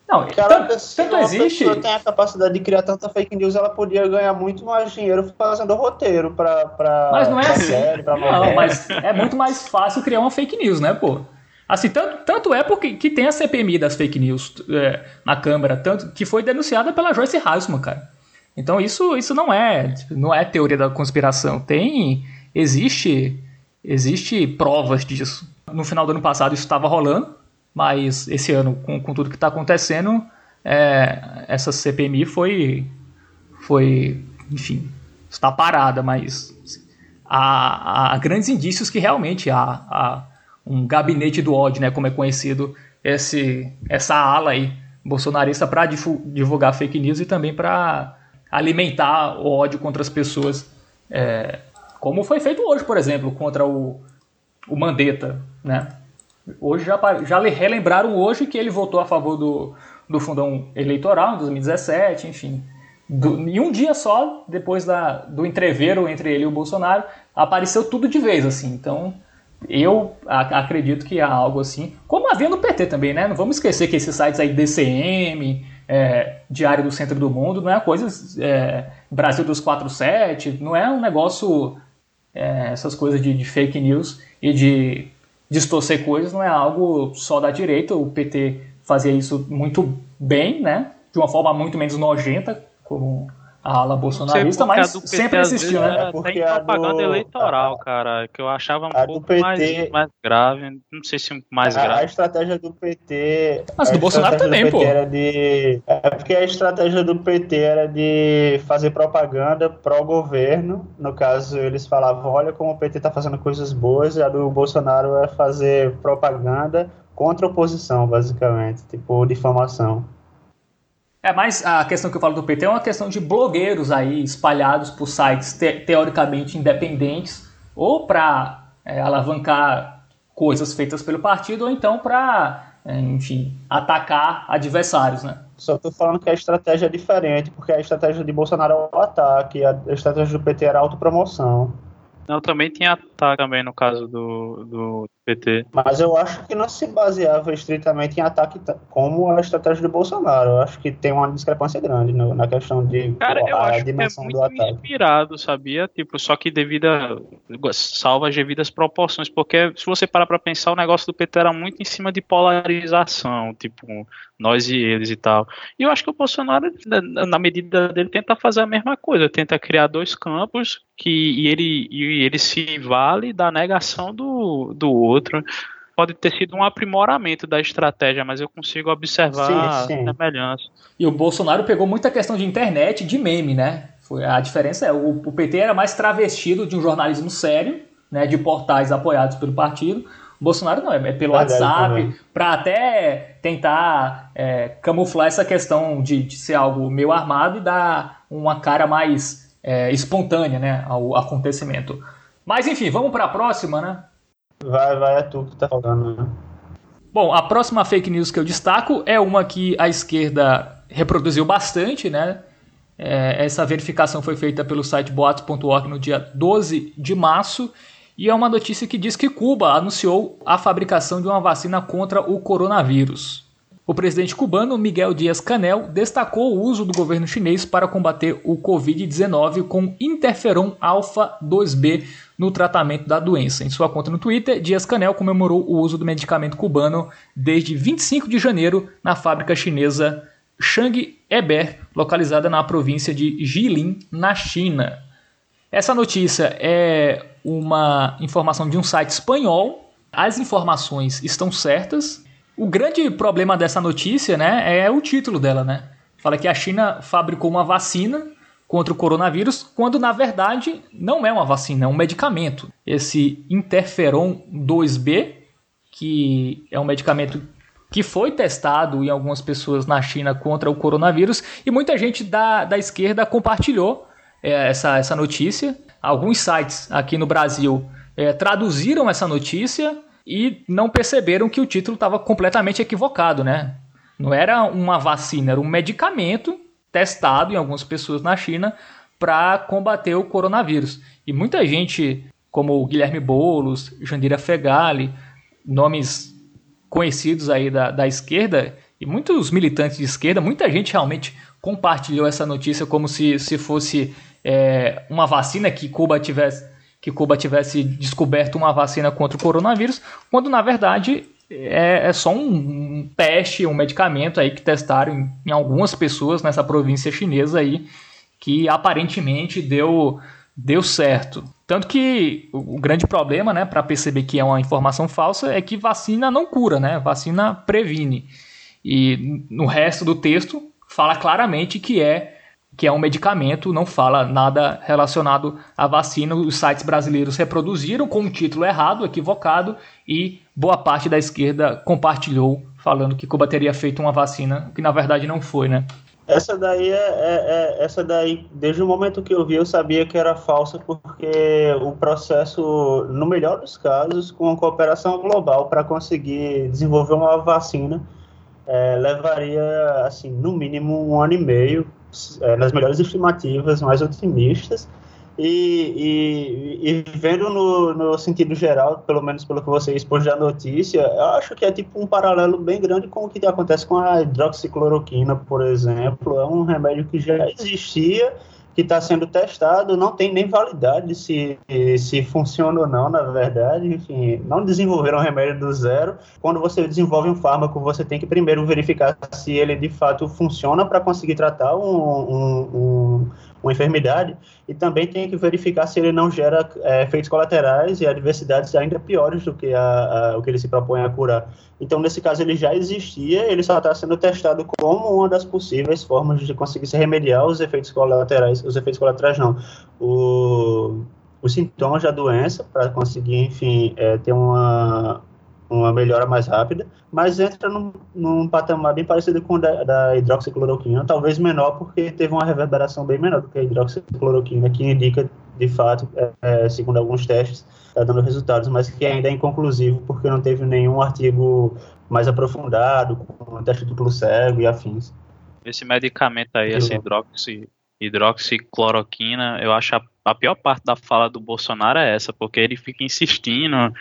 Não, Cara, tanto, se tanto existe. pessoa tem a capacidade de criar tanta fake news, ela podia ganhar muito mais dinheiro fazendo roteiro pra, pra, mas não é assim. série, pra Não, mas é muito mais fácil criar uma fake news, né, pô? Assim, tanto, tanto é porque que tem a CPMI das fake news é, na Câmara, tanto que foi denunciada pela Joyce Hasselman, cara. Então isso, isso não é não é teoria da conspiração. Tem existe existe provas disso. No final do ano passado isso estava rolando mas esse ano, com, com tudo que está acontecendo, é, essa CPMI foi, foi, enfim, está parada, mas há, há grandes indícios que realmente há, há, um gabinete do ódio, né, como é conhecido esse, essa ala aí bolsonarista para divulgar fake news e também para alimentar o ódio contra as pessoas, é, como foi feito hoje, por exemplo, contra o, o Mandetta, né? Hoje já, já relembraram hoje que ele votou a favor do, do fundão eleitoral em 2017, enfim. Do, em um dia só, depois da, do entreveiro entre ele e o Bolsonaro, apareceu tudo de vez, assim. Então, eu acredito que há algo assim, como havia no PT também, né? Não vamos esquecer que esses sites aí, DCM, é, Diário do Centro do Mundo, não é coisa é, Brasil dos 47, não é um negócio, é, essas coisas de, de fake news e de distorcer coisas não é algo só da direita. O PT fazia isso muito bem, né? De uma forma muito menos nojenta, como a ala bolsonarista, mas sempre existiu, né? É porque tem propaganda do... eleitoral, cara, que eu achava um pouco PT... mais, mais grave, não sei se mais a, grave. A estratégia do PT... Mas do Bolsonaro também, pô. Era de... É porque a estratégia do PT era de fazer propaganda pró-governo, no caso eles falavam, olha como o PT tá fazendo coisas boas, e a do Bolsonaro é fazer propaganda contra a oposição, basicamente, tipo difamação. É, mas a questão que eu falo do PT é uma questão de blogueiros aí espalhados por sites te teoricamente independentes, ou para é, alavancar coisas feitas pelo partido, ou então para, é, enfim, atacar adversários, né? Só estou falando que a estratégia é diferente, porque a estratégia de Bolsonaro é o ataque, a estratégia do PT era a autopromoção. Não, também tinha ataque também no caso do, do PT. Mas eu acho que não se baseava estritamente em ataque como a estratégia do Bolsonaro. Eu acho que tem uma discrepância grande no, na questão de Cara, eu a acho dimensão que é muito inspirado, sabia? Tipo, só que devido a salva as devidas proporções, porque se você parar para pensar, o negócio do PT era muito em cima de polarização, tipo, nós e eles e tal. E eu acho que o Bolsonaro, na medida dele, tenta fazer a mesma coisa, tenta criar dois campos que e ele e ele se vale da negação do, do outro. Pode ter sido um aprimoramento da estratégia, mas eu consigo observar sim, sim. semelhança. E o Bolsonaro pegou muita questão de internet, de meme, né? Foi, a diferença é, o, o PT era mais travestido de um jornalismo sério, né, de portais apoiados pelo partido. O Bolsonaro não, é, é pelo WhatsApp, para até tentar é, camuflar essa questão de, de, ser algo meio armado e dar uma cara mais é, espontânea né, ao acontecimento. Mas enfim, vamos para a próxima, né? Vai, vai, é tu que tá falando, né? Bom, a próxima fake news que eu destaco é uma que a esquerda reproduziu bastante, né? É, essa verificação foi feita pelo site boatos.org no dia 12 de março e é uma notícia que diz que Cuba anunciou a fabricação de uma vacina contra o coronavírus. O presidente cubano Miguel Dias-Canel destacou o uso do governo chinês para combater o Covid-19 com interferon alfa 2B no tratamento da doença. Em sua conta no Twitter, Dias-Canel comemorou o uso do medicamento cubano desde 25 de janeiro na fábrica chinesa Shang localizada na província de Jilin, na China. Essa notícia é uma informação de um site espanhol. As informações estão certas, o grande problema dessa notícia, né, é o título dela, né? Fala que a China fabricou uma vacina contra o coronavírus, quando na verdade não é uma vacina, é um medicamento. Esse interferon 2B, que é um medicamento que foi testado em algumas pessoas na China contra o coronavírus, e muita gente da, da esquerda compartilhou é, essa, essa notícia. Alguns sites aqui no Brasil é, traduziram essa notícia e não perceberam que o título estava completamente equivocado, né? Não era uma vacina, era um medicamento testado em algumas pessoas na China para combater o coronavírus. E muita gente, como o Guilherme Boulos, Jandira Fegali, nomes conhecidos aí da, da esquerda, e muitos militantes de esquerda, muita gente realmente compartilhou essa notícia como se, se fosse é, uma vacina que Cuba tivesse que Cuba tivesse descoberto uma vacina contra o coronavírus, quando na verdade é, é só um, teste, um medicamento aí que testaram em, em, algumas pessoas nessa província chinesa aí, que aparentemente deu, deu certo. Tanto que o grande problema, né, para perceber que é uma informação falsa, é que vacina não cura, né? Vacina previne. E no resto do texto fala claramente que é que é um medicamento, não fala nada relacionado à vacina. Os sites brasileiros reproduziram com um título errado, equivocado, e boa parte da esquerda compartilhou falando que Cuba teria feito uma vacina, que na verdade não foi, né? Essa daí é, é, é, essa daí, desde o momento que eu vi, eu sabia que era falsa, porque o processo, no melhor dos casos, com a cooperação global para conseguir desenvolver uma vacina, é, levaria, assim, no mínimo um ano e meio é, nas melhores estimativas, mais otimistas, e, e, e vendo no, no, sentido geral, pelo menos pelo que você expôs da notícia, eu acho que é tipo um paralelo bem grande com o que acontece com a hidroxicloroquina, por exemplo. É um remédio que já existia que está sendo testado, não tem nem validade se, se funciona ou não, na verdade. Enfim, não desenvolveram remédio do zero. Quando você desenvolve um fármaco, você tem que primeiro verificar se ele de fato funciona para conseguir tratar um, um, uma enfermidade e também tem que verificar se ele não gera é, efeitos colaterais e adversidades ainda piores do que a, a, o que ele se propõe a curar. Então, nesse caso, ele já existia, ele só está sendo testado como uma das possíveis formas de conseguir se remediar os efeitos colaterais, os efeitos colaterais não, o, os sintomas da doença, para conseguir, enfim, é, ter uma, uma melhora mais rápida, mas entra num, num patamar bem parecido com o da, da, hidroxicloroquina, talvez menor, porque teve uma reverberação bem menor do que a hidroxicloroquina, que indica, de fato, é, é segundo alguns testes, está dando resultados, mas que ainda é inconclusivo, porque não teve nenhum artigo mais aprofundado, com teste duplo cego e afins. Esse medicamento aí, essa hidroxi, hidroxicloroquina, eu acho a, a pior parte da fala do Bolsonaro é essa, porque ele fica insistindo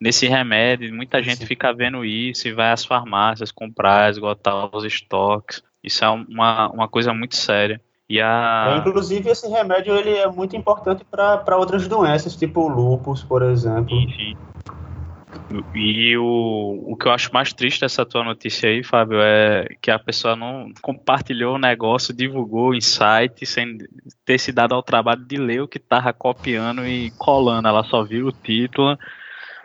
nesse remédio. Muita gente Sim. fica vendo isso e vai às farmácias comprar, esgotar os estoques. Isso é uma, uma coisa muito séria. E a... É, inclusive, esse remédio ele é muito importante para outras doenças, tipo lúpus, por exemplo. Enfim. E o, o que eu acho mais triste dessa tua notícia aí, Fábio, é que a pessoa não compartilhou o negócio, divulgou o insight sem ter se dado ao trabalho de ler o que tava copiando e colando. Ela só viu o título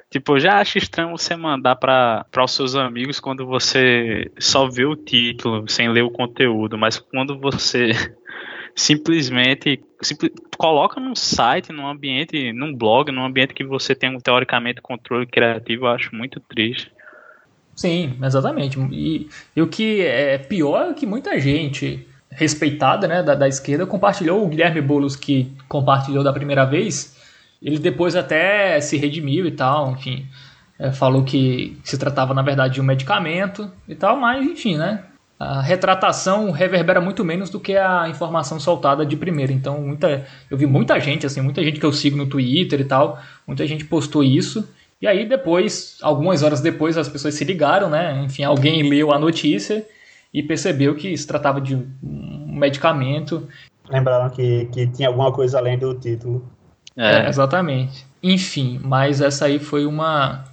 Tipo, eu já acho estranho você mandar para os seus amigos quando você só vê o título, sem ler o conteúdo, mas quando você simplesmente simples, coloca num site, num ambiente, num blog, num ambiente que você tem teoricamente controle criativo, eu acho muito triste. Sim, exatamente. E, e o que é pior é que muita gente respeitada né, da, da esquerda compartilhou, o Guilherme Boulos que compartilhou da primeira vez, ele depois até se redimiu e tal, enfim. É, falou que se tratava, na verdade, de um medicamento e tal, mas, enfim, né? A retratação reverbera muito menos do que a informação soltada de primeira. Então, muita, eu vi muita gente, assim, muita gente que eu sigo no Twitter e tal, muita gente postou isso. E aí depois, algumas horas depois, as pessoas se ligaram, né? Enfim, alguém leu a notícia e percebeu que se tratava de um medicamento. Lembraram que, que tinha alguma coisa além do título. É. é, exatamente. Enfim, mas essa aí foi uma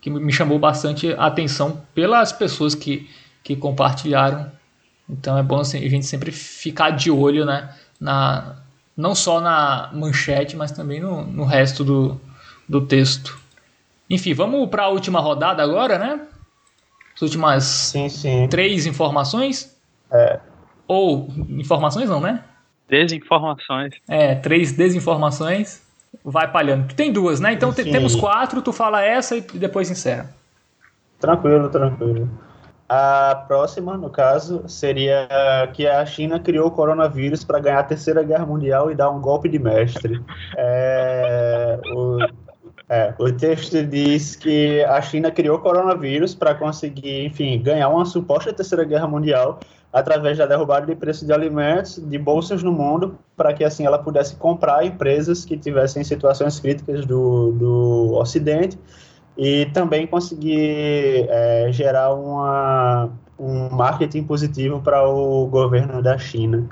que me chamou bastante a atenção pelas pessoas que, que compartilharam. Então é bom assim, a gente sempre ficar de olho, né? Na, não só na manchete, mas também no, no resto do, do texto. Enfim, vamos para a última rodada agora, né? As últimas sim, sim. três informações. É. Ou informações não, né? Desinformações. É, três desinformações. Vai palhando. Tu tem duas, né? Então temos quatro, tu fala essa e depois encerra. Tranquilo, tranquilo. A próxima, no caso, seria que a China criou o coronavírus para ganhar a Terceira Guerra Mundial e dar um golpe de mestre. É, o, é, o texto diz que a China criou o coronavírus para conseguir, enfim, ganhar uma suposta Terceira Guerra Mundial através da derrubada de preços de alimentos, de bolsas no mundo, para que assim ela pudesse comprar empresas que tivessem situações críticas do, do Ocidente e também conseguir é, gerar uma, um marketing positivo para o governo da China.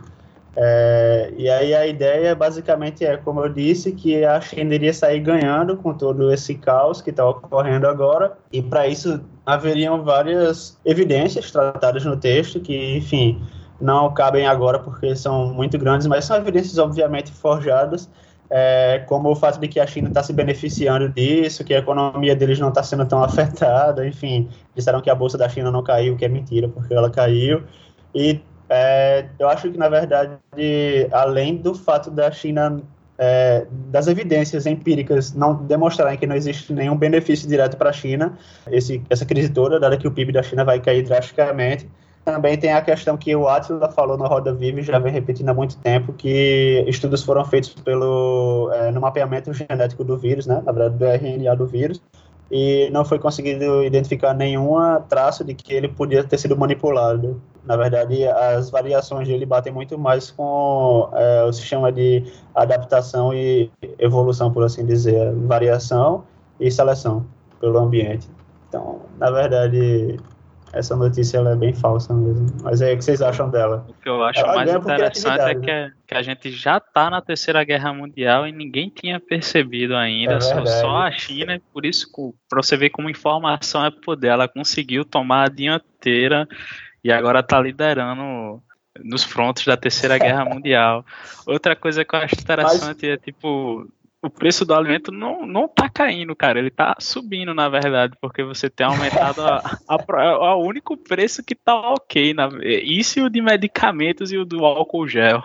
É, e aí a ideia basicamente é, como eu disse, que a China iria sair ganhando com todo esse caos que está ocorrendo agora, e para isso haveriam várias evidências tratadas no texto que, enfim, não cabem agora porque são muito grandes, mas são evidências obviamente forjadas, é, como o fato de que a China está se beneficiando disso, que a economia deles não está sendo tão afetada, enfim, disseram que a bolsa da China não caiu, que é mentira, porque ela caiu, e é, eu acho que, na verdade, além do fato da China, é, das evidências empíricas não demonstrarem que não existe nenhum benefício direto para a China, esse, essa crise toda, dada que o PIB da China vai cair drasticamente, também tem a questão que o Atila falou na Roda Viva e já vem repetindo há muito tempo, que estudos foram feitos pelo, é, no mapeamento genético do vírus, né, na verdade do RNA do vírus, e não foi conseguido identificar nenhum traço de que ele podia ter sido manipulado. Na verdade, as variações dele batem muito mais com é, o sistema de adaptação e evolução, por assim dizer, variação e seleção pelo ambiente. Então, na verdade, essa notícia ela é bem falsa mesmo. Mas aí, o que vocês acham dela? O que eu acho ela mais interessante é que, é que, a gente já está na Terceira Guerra Mundial e ninguém tinha percebido ainda, é só, só, a China, por isso, para você ver como informação é poder, ela conseguiu tomar a dianteira e agora está liderando nos frontes da Terceira Guerra Mundial. Outra coisa que eu acho interessante Mas... é, tipo, o preço do alimento não, não tá caindo, cara. Ele tá subindo, na verdade, porque você tem aumentado a, a, a, o único preço que tá ok. Na, isso e o de medicamentos e o do álcool gel.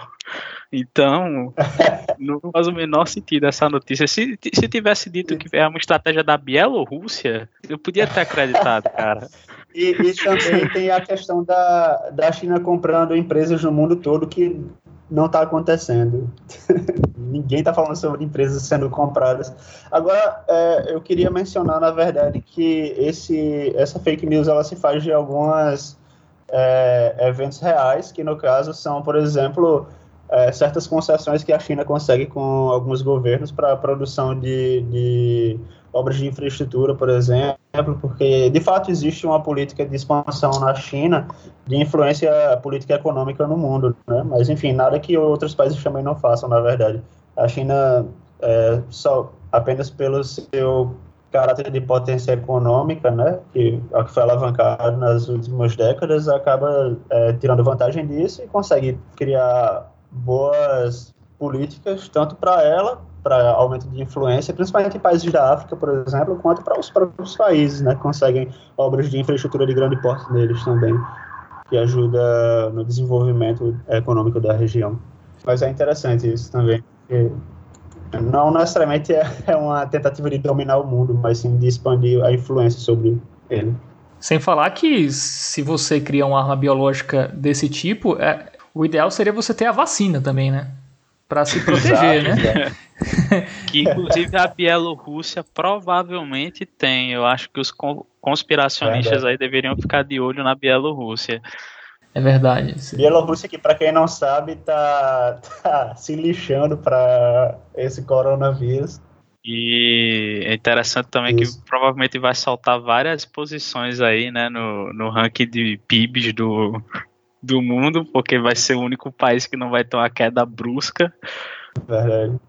Então, não faz o menor sentido essa notícia. Se, se tivesse dito que é uma estratégia da Bielorrússia, eu podia ter acreditado, cara. E, e também tem a questão da, da China comprando empresas no mundo todo que não está acontecendo. Ninguém está falando sobre empresas sendo compradas. Agora, é, eu queria mencionar, na verdade, que esse, essa fake news ela se faz de alguns é, eventos reais, que no caso são, por exemplo, é, certas concessões que a China consegue com alguns governos para a produção de, de obras de infraestrutura, por exemplo, porque de fato existe uma política de expansão na China de influência política e econômica no mundo, né? Mas enfim, nada que outros países também não façam, na verdade. A China é, só apenas pelo seu caráter de potência econômica, né, que, que foi alavancado nas últimas décadas, acaba é, tirando vantagem disso e consegue criar boas políticas tanto para ela para aumento de influência, principalmente em países da África, por exemplo, quanto para os próprios países, né, que conseguem obras de infraestrutura de grande porte neles também, que ajuda no desenvolvimento econômico da região. Mas é interessante isso também, não necessariamente é uma tentativa de dominar o mundo, mas sim de expandir a influência sobre ele. Sem falar que se você cria uma arma biológica desse tipo, é, o ideal seria você ter a vacina também, né? Para se proteger, né? que inclusive a Bielorrússia provavelmente tem. Eu acho que os conspiracionistas aí deveriam ficar de olho na Bielorrússia. É verdade. Bielorrússia, que para quem não sabe, tá, tá se lixando para esse coronavírus. E é interessante também Isso. que provavelmente vai saltar várias posições aí, né, no, no ranking de PIBs do, do mundo, porque vai ser o único país que não vai ter uma queda brusca. Verdade.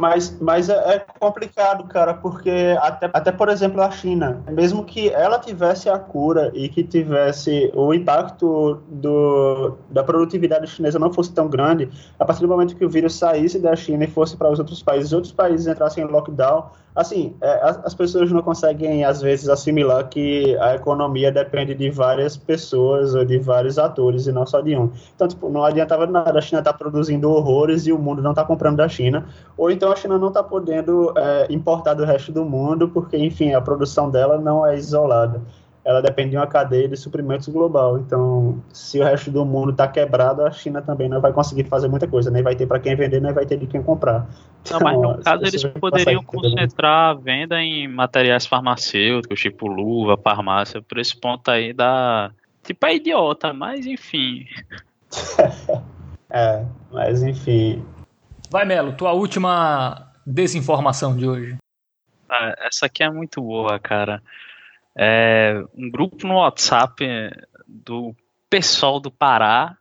Mas, mas é, é, complicado, cara, porque até, até, por exemplo, a China, mesmo que ela tivesse a cura e que tivesse o impacto do, da produtividade chinesa não fosse tão grande, a partir do momento que o vírus saísse da China e fosse para os outros países, outros países entrassem em lockdown, assim, é, as, as, pessoas não conseguem, às vezes, assimilar que a economia depende de várias pessoas ou de vários atores e não só de um. Então, tipo, não adiantava nada. A China estar tá produzindo horrores e o mundo não está comprando da China, ou então a China não está podendo é, importar do resto do mundo porque, enfim, a produção dela não é isolada ela depende de uma cadeia de suprimentos global. Então, se o resto do mundo está quebrado, a China também não vai conseguir fazer muita coisa. Nem vai ter para quem vender, nem vai ter de quem comprar. Não, então, mas no então, caso eles poderiam concentrar a venda em materiais farmacêuticos, tipo luva, farmácia, por esse ponto aí da. Tipo, é idiota, mas enfim. é, mas enfim. Vai, Melo, tua última desinformação de hoje. Ah, essa aqui é muito boa, cara é, um grupo no WhatsApp do pessoal do Pará.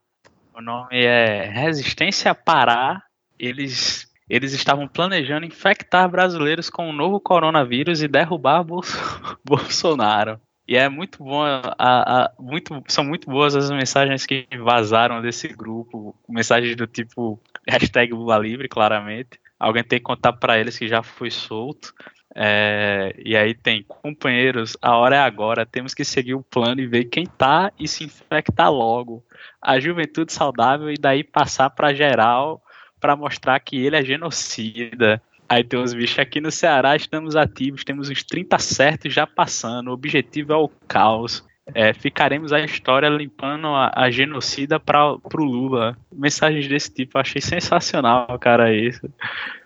O nome é Resistência Pará. Eles eles estavam planejando infectar brasileiros com o novo coronavírus e derrubar Bolso Bolsonaro. E é muito bom, a, a, muito, são muito boas as mensagens que vazaram desse grupo, mensagens do tipo hashtag Lula Livre, claramente. Alguém tem que contar para eles que já foi solto. É, e aí tem companheiros, a hora é agora, temos que seguir o plano e ver quem tá e se infectar logo. A juventude saudável e daí passar para geral para mostrar que ele é genocida. Aí tem uns bichos aqui no Ceará, estamos ativos, temos uns 30 certos já passando. O objetivo é o caos. É, ficaremos a história limpando a, a genocida para pro Lula. Mensagens desse tipo, achei sensacional, cara, isso.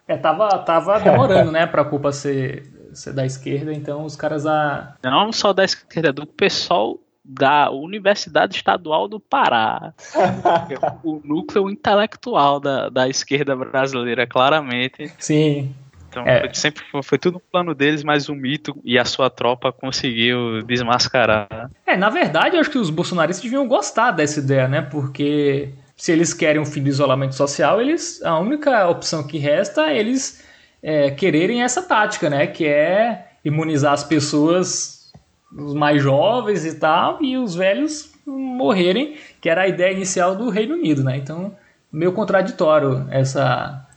É, tava, tava demorando, né, pra culpa ser, ser da esquerda, então os caras a. Não só da esquerda, do pessoal da Universidade Estadual do Pará. o núcleo intelectual da, da esquerda brasileira, claramente. Sim. Então é. foi, sempre foi, foi, tudo um plano deles, mas o mito e a sua tropa conseguiu desmascarar. É, na verdade, eu acho que os bolsonaristas deviam gostar dessa ideia, né? Porque se eles querem um fim de isolamento social, eles a única opção que resta é eles é, quererem essa tática, né? Que é imunizar as pessoas, os mais jovens e tal, e os velhos morrerem, que era a ideia inicial do Reino Unido, né? Então, meio contraditório essa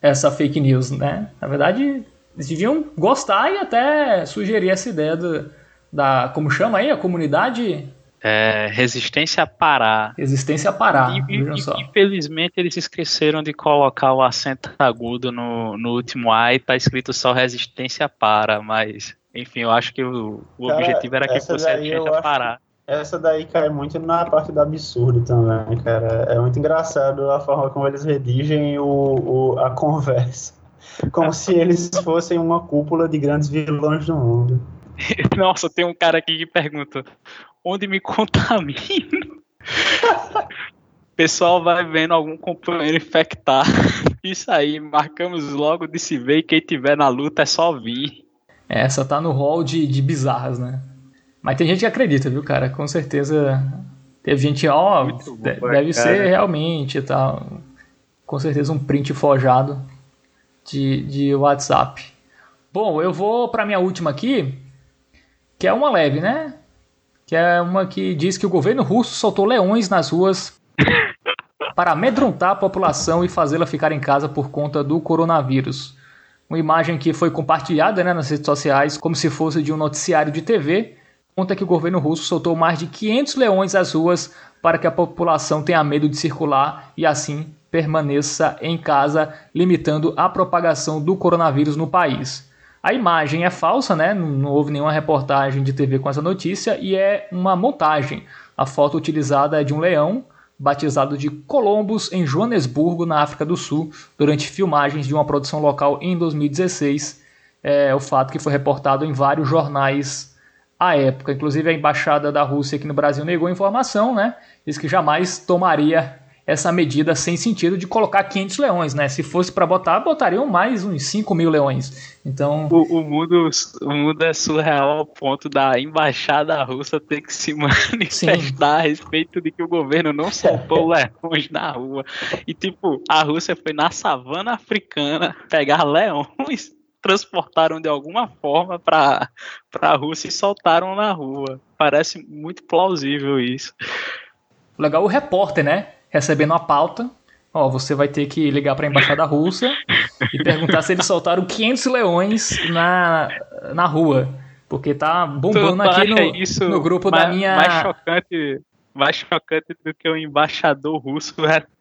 essa fake news, né? Na verdade, eles deviam gostar e até sugerir essa ideia do, da como chama aí a comunidade é, resistência a parar. Resistência a parar. E, e, infelizmente eles esqueceram de colocar o acento agudo no, no último A e tá escrito só resistência para, mas enfim, eu acho que o, o cara, objetivo era que fosse resistência a parar. Essa daí cai muito na parte do absurdo também, cara. É muito engraçado a forma como eles redigem o, o a conversa. Como se eles fossem uma cúpula de grandes vilões do mundo. Nossa, tem um cara aqui que pergunta: onde me contamino. o pessoal vai vendo algum companheiro infectar. Isso aí, marcamos logo de se ver e quem tiver na luta é só vir. Essa tá no hall de, de bizarras, né? Mas tem gente que acredita, viu, cara? Com certeza. Teve gente, ó, oh, deve cara. ser realmente e tal. Com certeza um print forjado de, de WhatsApp. Bom, eu vou para minha última aqui, que é uma leve, né? Que é uma que diz que o governo russo soltou leões nas ruas para amedrontar a população e fazê-la ficar em casa por conta do coronavírus. Uma imagem que foi compartilhada né, nas redes sociais como se fosse de um noticiário de TV, conta que o governo russo soltou mais de 500 leões às ruas para que a população tenha medo de circular e assim permaneça em casa, limitando a propagação do coronavírus no país. A imagem é falsa, né? Não, houve nenhuma reportagem de TV com essa notícia e é uma montagem. A foto utilizada é de um leão batizado de Columbus em Joanesburgo, na África do Sul, durante filmagens de uma produção local em 2016. É o fato que foi reportado em vários jornais à época. Inclusive a embaixada da Rússia aqui no Brasil negou a informação, né? Diz que jamais tomaria essa medida sem sentido de colocar 500 leões, né? Se fosse para botar, botariam mais uns 5 mil leões. Então. O, o, mundo, o mundo é surreal ao ponto da embaixada russa ter que se manifestar Sim. a respeito de que o governo não soltou leões na rua. E, tipo, a Rússia foi na savana africana pegar leões transportaram de alguma forma para a Rússia e soltaram na rua. Parece muito plausível isso. Legal o repórter, né? Recebendo a pauta. Ó, você vai ter que ligar para a embaixada russa e perguntar se eles soltaram 500 leões na, na rua. Porque tá bombando aqui no, isso no grupo mais, da minha. Mais chocante, mais chocante do que o embaixador russo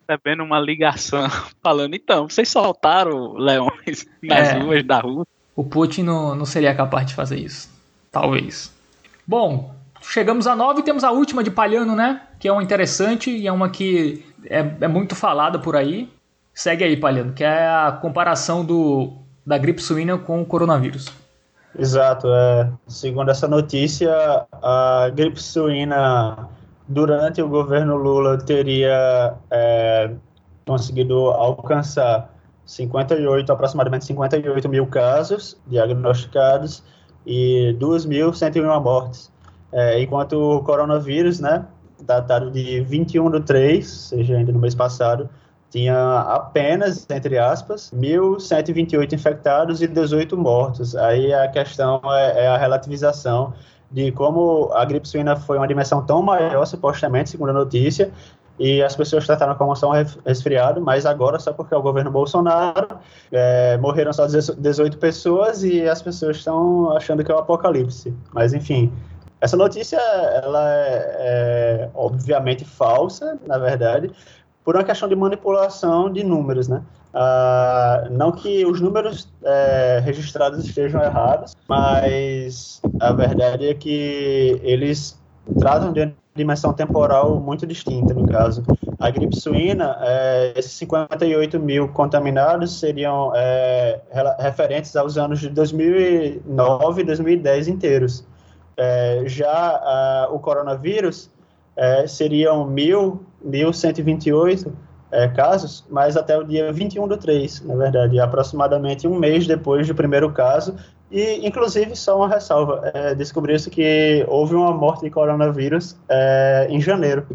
recebendo uma ligação falando: então, vocês soltaram leões nas é, ruas da rua. O Putin não, não seria capaz de fazer isso. Talvez. Bom, chegamos a nove e temos a última de Palhano, né? Que é uma interessante e é uma que é, é muito falada por aí. Segue aí, Palhano, que é a comparação do, da gripe suína com o coronavírus. Exato. É, segundo essa notícia, a gripe suína durante o governo Lula teria é, conseguido alcançar 58, aproximadamente 58 mil casos diagnosticados e 2.101 mortes é, enquanto o coronavírus, né, datado de 21 de 3, seja ainda no mês passado, tinha apenas, entre aspas, 1.128 infectados e 18 mortos. Aí a questão é, é, a relativização de como a gripe suína foi uma dimensão tão maior, supostamente, segundo a notícia, e as pessoas trataram como só um resfriado, mas agora, só porque é o governo Bolsonaro, é, morreram só 18 pessoas e as pessoas estão achando que é o apocalipse. Mas, enfim, essa notícia, ela é, é, obviamente falsa, na verdade, por uma questão de manipulação de números, né? Ah, não que os números é, registrados estejam errados, mas a verdade é que eles tratam de uma dimensão temporal muito distinta, no caso. A gripe suína, é, esses 58 mil contaminados seriam é, referentes aos anos de 2009 e 2010 inteiros. É, já o coronavírus é, seriam 1.128 é, casos, mas até o dia 21 do 3, na verdade, aproximadamente um mês depois do primeiro caso. E, inclusive, só uma ressalva: é, descobriu-se que houve uma morte de coronavírus é, em janeiro.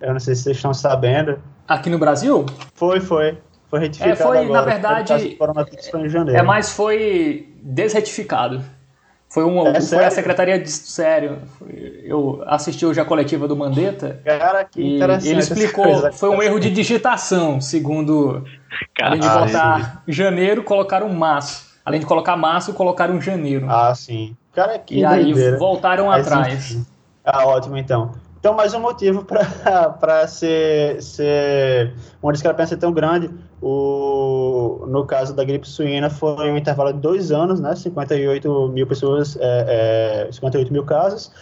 Eu não sei se vocês estão sabendo. Aqui no Brasil? Foi, foi. Foi retificado. É, foi, agora. na verdade. Foi em janeiro. É, mas foi desretificado. Foi, uma, é foi a Secretaria de. Sério, eu assisti hoje a coletiva do Mandetta. Cara, que e interessante. Ele explicou, foi um erro de digitação, segundo. Caralho. Além de botar janeiro, colocaram março. Além de colocar março, colocaram janeiro. Ah, sim. Cara, que E aí voltaram atrás. Ah, ótimo então. Então, mais um motivo para ser, ser uma discrepância tão grande. O, no caso da gripe suína, foi um intervalo de dois anos, né? 58 mil pessoas, é, é, 58 mil casos.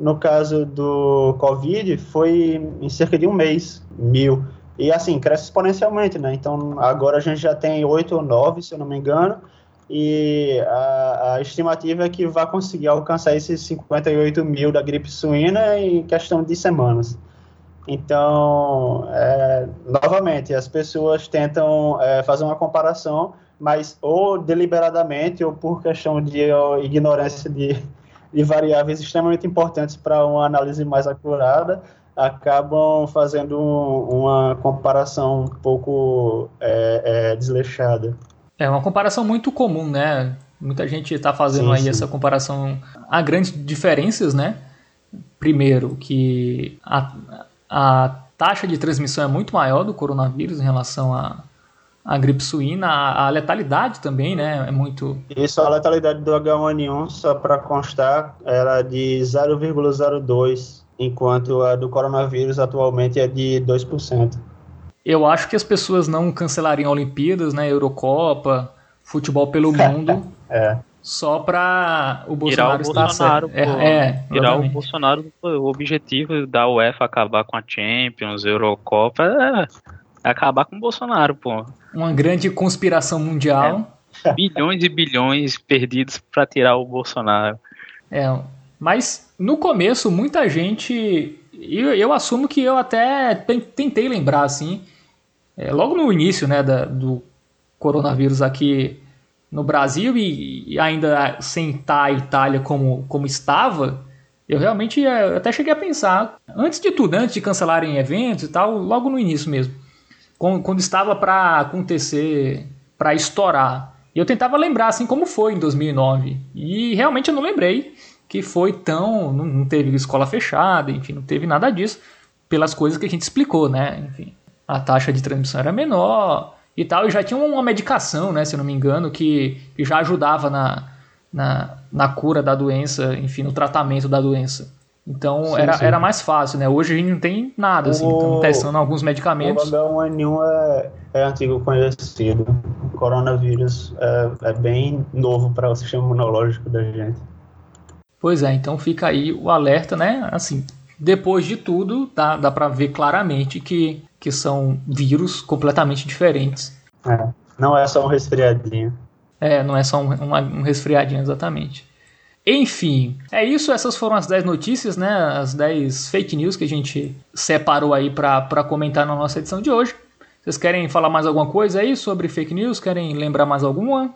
No caso do Covid, foi em cerca de um mês, mil. E assim, cresce exponencialmente, né? Então, agora a gente já tem oito ou nove, se eu não me engano e a, a, estimativa é que vai conseguir alcançar esses 58 mil da gripe suína em questão de semanas. Então, é, novamente, as pessoas tentam é, fazer uma comparação, mas ou deliberadamente ou por questão de ignorância de, de variáveis extremamente importantes para uma análise mais acurada, acabam fazendo um, uma comparação um pouco é, é desleixada. É uma comparação muito comum, né? Muita gente está fazendo sim, aí sim. essa comparação. Há grandes diferenças, né? Primeiro, que a, a taxa de transmissão é muito maior do coronavírus em relação à, à gripe suína, a, a, letalidade também, né? É muito. Isso, a letalidade do H1N1, só para constar, era de 0,02, enquanto a do coronavírus atualmente é de 2%. Eu acho que as pessoas não cancelariam Olimpíadas, né, Eurocopa, futebol pelo mundo, é. só para o Bolsonaro Tirar o estar Bolsonaro, certo. É, é, Tirar o Bolsonaro, o objetivo da UEFA acabar com a Champions, Eurocopa, é acabar com o Bolsonaro, pô. Uma grande conspiração mundial. É. Bilhões e bilhões perdidos para tirar o Bolsonaro. É, mas no começo muita gente eu, eu assumo que eu até tentei lembrar, assim, é, logo no início né, da, do coronavírus aqui no Brasil e, e ainda sem estar a Itália como, como estava, eu realmente é, até cheguei a pensar, antes de tudo, antes de cancelarem eventos e tal, logo no início mesmo, quando, quando estava para acontecer, para estourar. Eu tentava lembrar assim como foi em 2009. E realmente eu não lembrei que foi tão. Não, não teve escola fechada, enfim, não teve nada disso, pelas coisas que a gente explicou, né? Enfim, a taxa de transmissão era menor e tal, e já tinha uma medicação, né, se eu não me engano, que, que já ajudava na, na, na cura da doença, enfim, no tratamento da doença. Então sim, era, sim. era mais fácil, né? Hoje a gente não tem nada, assim, estamos testando alguns medicamentos. O H1N1 é, é antigo conhecido. O coronavírus é, é bem novo para o sistema imunológico da gente. Pois é, então fica aí o alerta, né? Assim, depois de tudo, dá, dá para ver claramente que, que são vírus completamente diferentes. É, não é só um resfriadinho. É, não é só um, um, um resfriadinho, exatamente. Enfim, é isso. Essas foram as 10 notícias, né? As 10 fake news que a gente separou aí para comentar na nossa edição de hoje. Vocês querem falar mais alguma coisa aí sobre fake news? Querem lembrar mais alguma?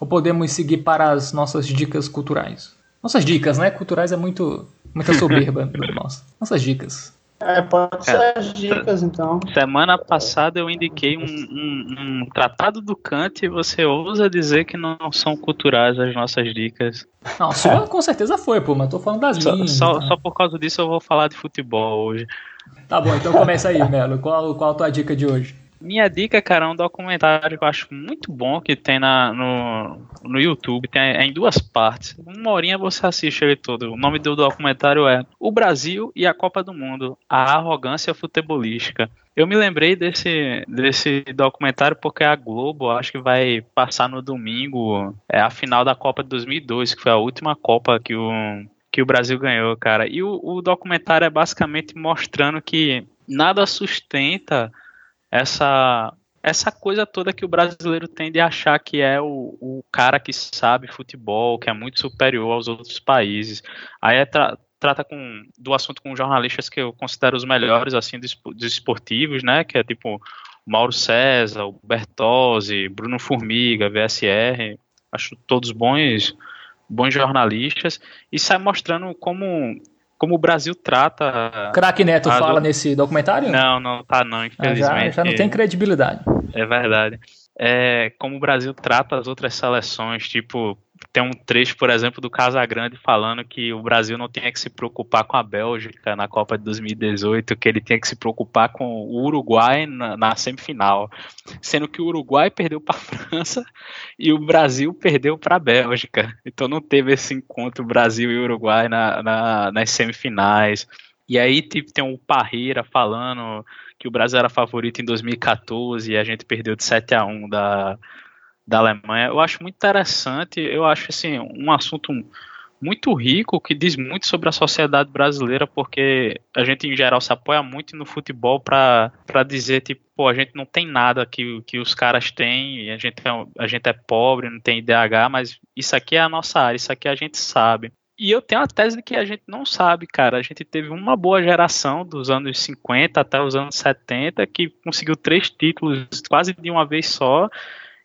Ou podemos seguir para as nossas dicas culturais? Nossas dicas, né? Culturais é muito muita soberba nossa. Nossas dicas. É, pode ser é, as dicas, então. Semana passada eu indiquei um, um, um, tratado do Kant e você ousa dizer que não são culturais as nossas dicas. Não, só com certeza foi, pô, mas tô falando das só, minhas. Só, então. só, por causa disso eu vou falar de futebol hoje. Tá bom, então começa aí, Melo. Qual, qual a tua dica de hoje? Minha dica, cara, é um documentário que eu acho muito bom que tem na, no, no YouTube, tem é em duas partes. Uma horinha você assiste ele todo. O nome do documentário é O Brasil e a Copa do Mundo, a arrogância futebolística. Eu me lembrei desse, desse documentário porque a Globo acho que vai passar no domingo é a final da Copa de 2002, que foi a última Copa que o, que o Brasil ganhou, cara. E o, o documentário é basicamente mostrando que nada sustenta essa essa coisa toda que o brasileiro tem de achar que é o, o cara que sabe futebol, que é muito superior aos outros países. Aí é tra trata com, do assunto com jornalistas que eu considero os melhores assim dos, dos esportivos, né? Que é tipo Mauro César, o Bertozzi, Bruno Formiga, VSR. Acho todos bons bons jornalistas e sai mostrando como como o Brasil trata. Crack Neto fala nesse documentário? Não, não tá não, infelizmente. Ah, já, já não tem credibilidade. É verdade. É, como o Brasil trata as outras seleções, tipo, tem um trecho, por exemplo, do Casagrande falando que o Brasil não tinha que se preocupar com a Bélgica na Copa de 2018, que ele tinha que se preocupar com o Uruguai na, na semifinal, sendo que o Uruguai perdeu para a França e o Brasil perdeu para a Bélgica. Então não teve esse encontro Brasil e Uruguai na, na, nas semifinais. E aí tipo, tem o Parreira falando que o Brasil era favorito em 2014 e a gente perdeu de 7 a 1 da da Alemanha. Eu acho muito interessante, eu acho assim, um assunto muito rico que diz muito sobre a sociedade brasileira, porque a gente em geral se apoia muito no futebol para dizer tipo, pô, a gente não tem nada que, que os caras têm, a gente, é, a gente é pobre, não tem IDH, mas isso aqui é a nossa área, isso aqui a gente sabe. E eu tenho a tese de que a gente não sabe, cara. A gente teve uma boa geração dos anos 50 até os anos 70 que conseguiu três títulos quase de uma vez só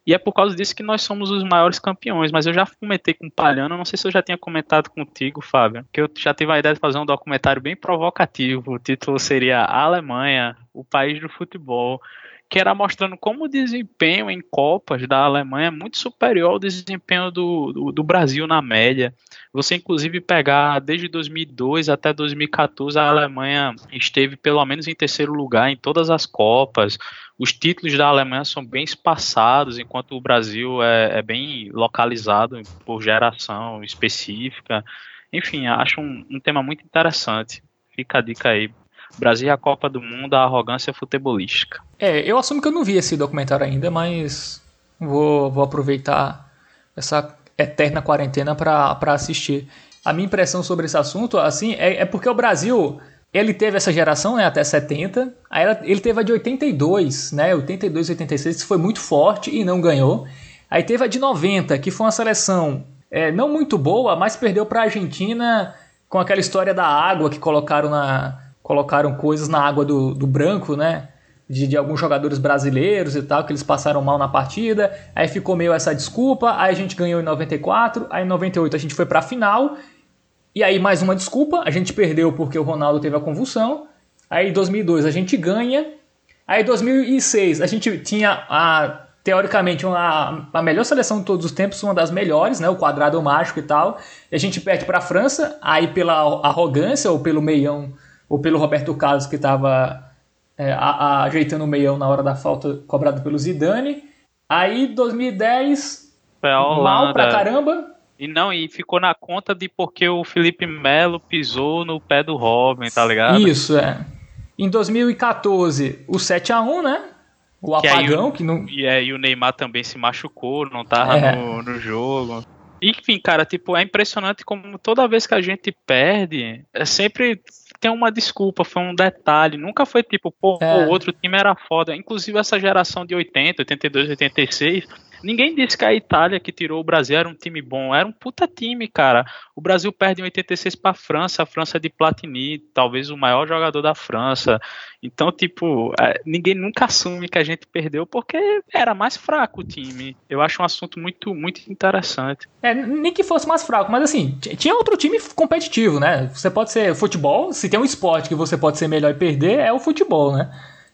e é por causa disso que nós somos os maiores campeões. Mas eu já comentei com o Palhano, não sei se eu já tinha comentado contigo, Fábio, que eu já tive a ideia de fazer um documentário bem provocativo. O título seria A Alemanha, o país do futebol que era mostrando como o desempenho em Copas da Alemanha é muito superior ao desempenho do, do, do, Brasil na média. Você, inclusive, pegar desde 2002 até 2014, a Alemanha esteve pelo menos em terceiro lugar em todas as Copas. Os títulos da Alemanha são bem espaçados, enquanto o Brasil é, é bem localizado por geração específica. Enfim, acho um, um tema muito interessante. Fica a dica aí Brasil e a Copa do Mundo, a arrogância futebolística. É, eu assumo que eu não vi esse documentário ainda, mas vou, vou aproveitar essa eterna quarentena para assistir. A minha impressão sobre esse assunto, assim, é, é porque o Brasil, ele teve essa geração, né, até 70, aí ele teve a de 82, né, 82 86, que foi muito forte e não ganhou. Aí teve a de 90, que foi uma seleção é, não muito boa, mas perdeu para a Argentina com aquela história da água que colocaram na, colocaram coisas na água do, do branco, né? De, de, alguns jogadores brasileiros e tal, que eles passaram mal na partida. Aí ficou meio essa desculpa. Aí a gente ganhou em 94. Aí em 98 a gente foi pra final. E aí mais uma desculpa. A gente perdeu porque o Ronaldo teve a convulsão. Aí em 2002 a gente ganha. Aí em 2006 a gente tinha a teoricamente uma, a melhor seleção de todos os tempos, uma das melhores, né, o quadrado mágico e tal. E a gente perde para a França, aí pela arrogância ou pelo meião ou pelo Roberto Carlos que estava é, ajeitando o meião na hora da falta cobrada pelo Zidane. Aí 2010 Foi a Holanda. mal pra caramba. E não, e ficou na conta de porque o Felipe Melo pisou no pé do Robin, tá ligado? Isso, é. Em 2014, o 7 a 1 né? O que apagão o, que não. E aí o Neymar também se machucou, não tava é. no, no jogo. Enfim, cara, tipo, é impressionante como toda vez que a gente perde, é sempre tem uma desculpa, foi um detalhe. Nunca foi tipo, pô, é. o outro time era foda. Inclusive essa geração de 80, 82, 86 Ninguém disse que a Itália que tirou o Brasil era um time bom, era um puta time, cara. O Brasil perde em 86 para a França, a França de Platini, talvez o maior jogador da França. Então, tipo, é, ninguém nunca assume que a gente perdeu porque era mais fraco o time. Eu acho um assunto muito, muito interessante. É, nem que fosse mais fraco, mas assim, tinha outro time competitivo, né? Você pode ser futebol, se tem um esporte que você pode ser melhor e perder, é o futebol, né?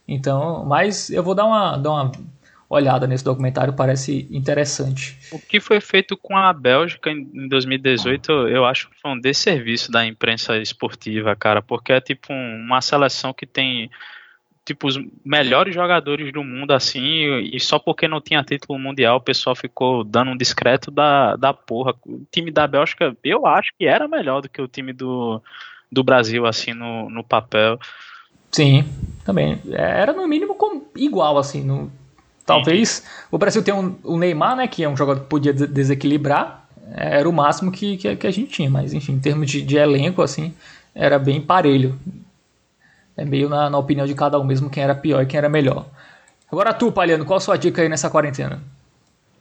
Então, mas eu vou dar uma, dar uma olhada nesse documentário, parece interessante. O que foi feito com a Bélgica em 2018, eu acho que foi um desserviço da imprensa esportiva, cara, porque é tipo uma seleção que tem tipo os melhores jogadores do mundo assim, e só porque não tinha título mundial, o pessoal ficou dando um discreto da, da porra. O time da Bélgica, eu acho que era melhor do que o time do, do Brasil assim no, no papel. Sim, também. Era no mínimo igual, assim. No, Talvez o Brasil tenha um, o Neymar, né, que é um jogador que podia desequilibrar, é, era o máximo que, que, que, a gente tinha, mas enfim, em termos de, de, elenco, assim, era bem parelho. É meio na, na opinião de cada um mesmo quem era pior e quem era melhor. Agora tu, Palhano, qual a sua dica aí nessa quarentena?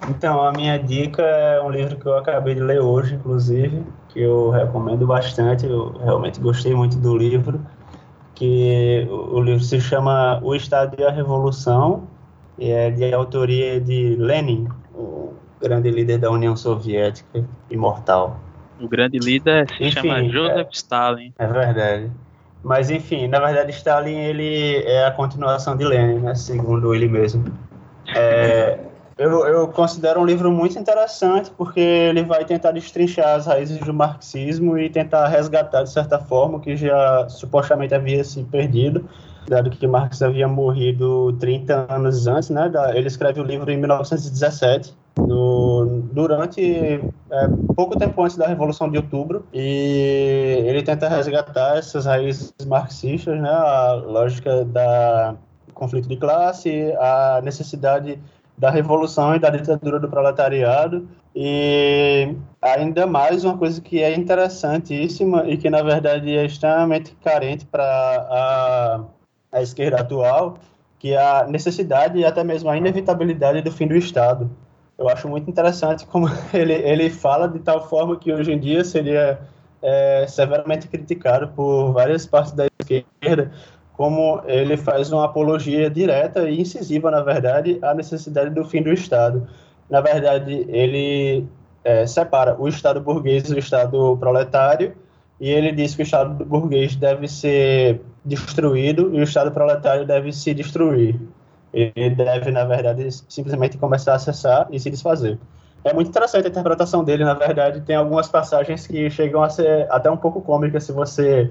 Então, a minha dica é um livro que eu acabei de ler hoje, inclusive, que eu recomendo bastante, eu realmente gostei muito do livro, que o livro se chama O Estado e a Revolução, é de autoria de Lenin, o grande líder da União Soviética, imortal. O grande líder se enfim, chama Joseph é, Stalin. É verdade. Mas enfim, na verdade Stalin ele é a continuação de Lenin, né, segundo ele mesmo. É, eu, eu considero um livro muito interessante porque ele vai tentar destrinchar as raízes do marxismo e tentar resgatar de certa forma o que já supostamente havia se perdido dado que Marx havia morrido 30 anos antes, né? Ele escreve o livro em 1917, no, durante é, pouco tempo antes da Revolução de Outubro, e ele tenta resgatar essas raízes marxistas, né? A lógica da conflito de classe, a necessidade da revolução e da ditadura do proletariado e ainda mais uma coisa que é interessantíssima e que na verdade é extremamente carente para a a esquerda atual, que é a necessidade e até mesmo a inevitabilidade do fim do Estado. Eu acho muito interessante como ele, ele fala de tal forma que hoje em dia seria é, severamente criticado por várias partes da esquerda, como ele faz uma apologia direta e incisiva, na verdade, à necessidade do fim do Estado. Na verdade, ele é, separa o Estado burguês do Estado proletário, e ele diz que o Estado burguês deve ser destruído e o Estado proletário deve se destruir. Ele deve, na verdade, simplesmente começar a cessar e se desfazer. É muito interessante a interpretação dele, na verdade, tem algumas passagens que chegam a ser até um pouco cômicas se você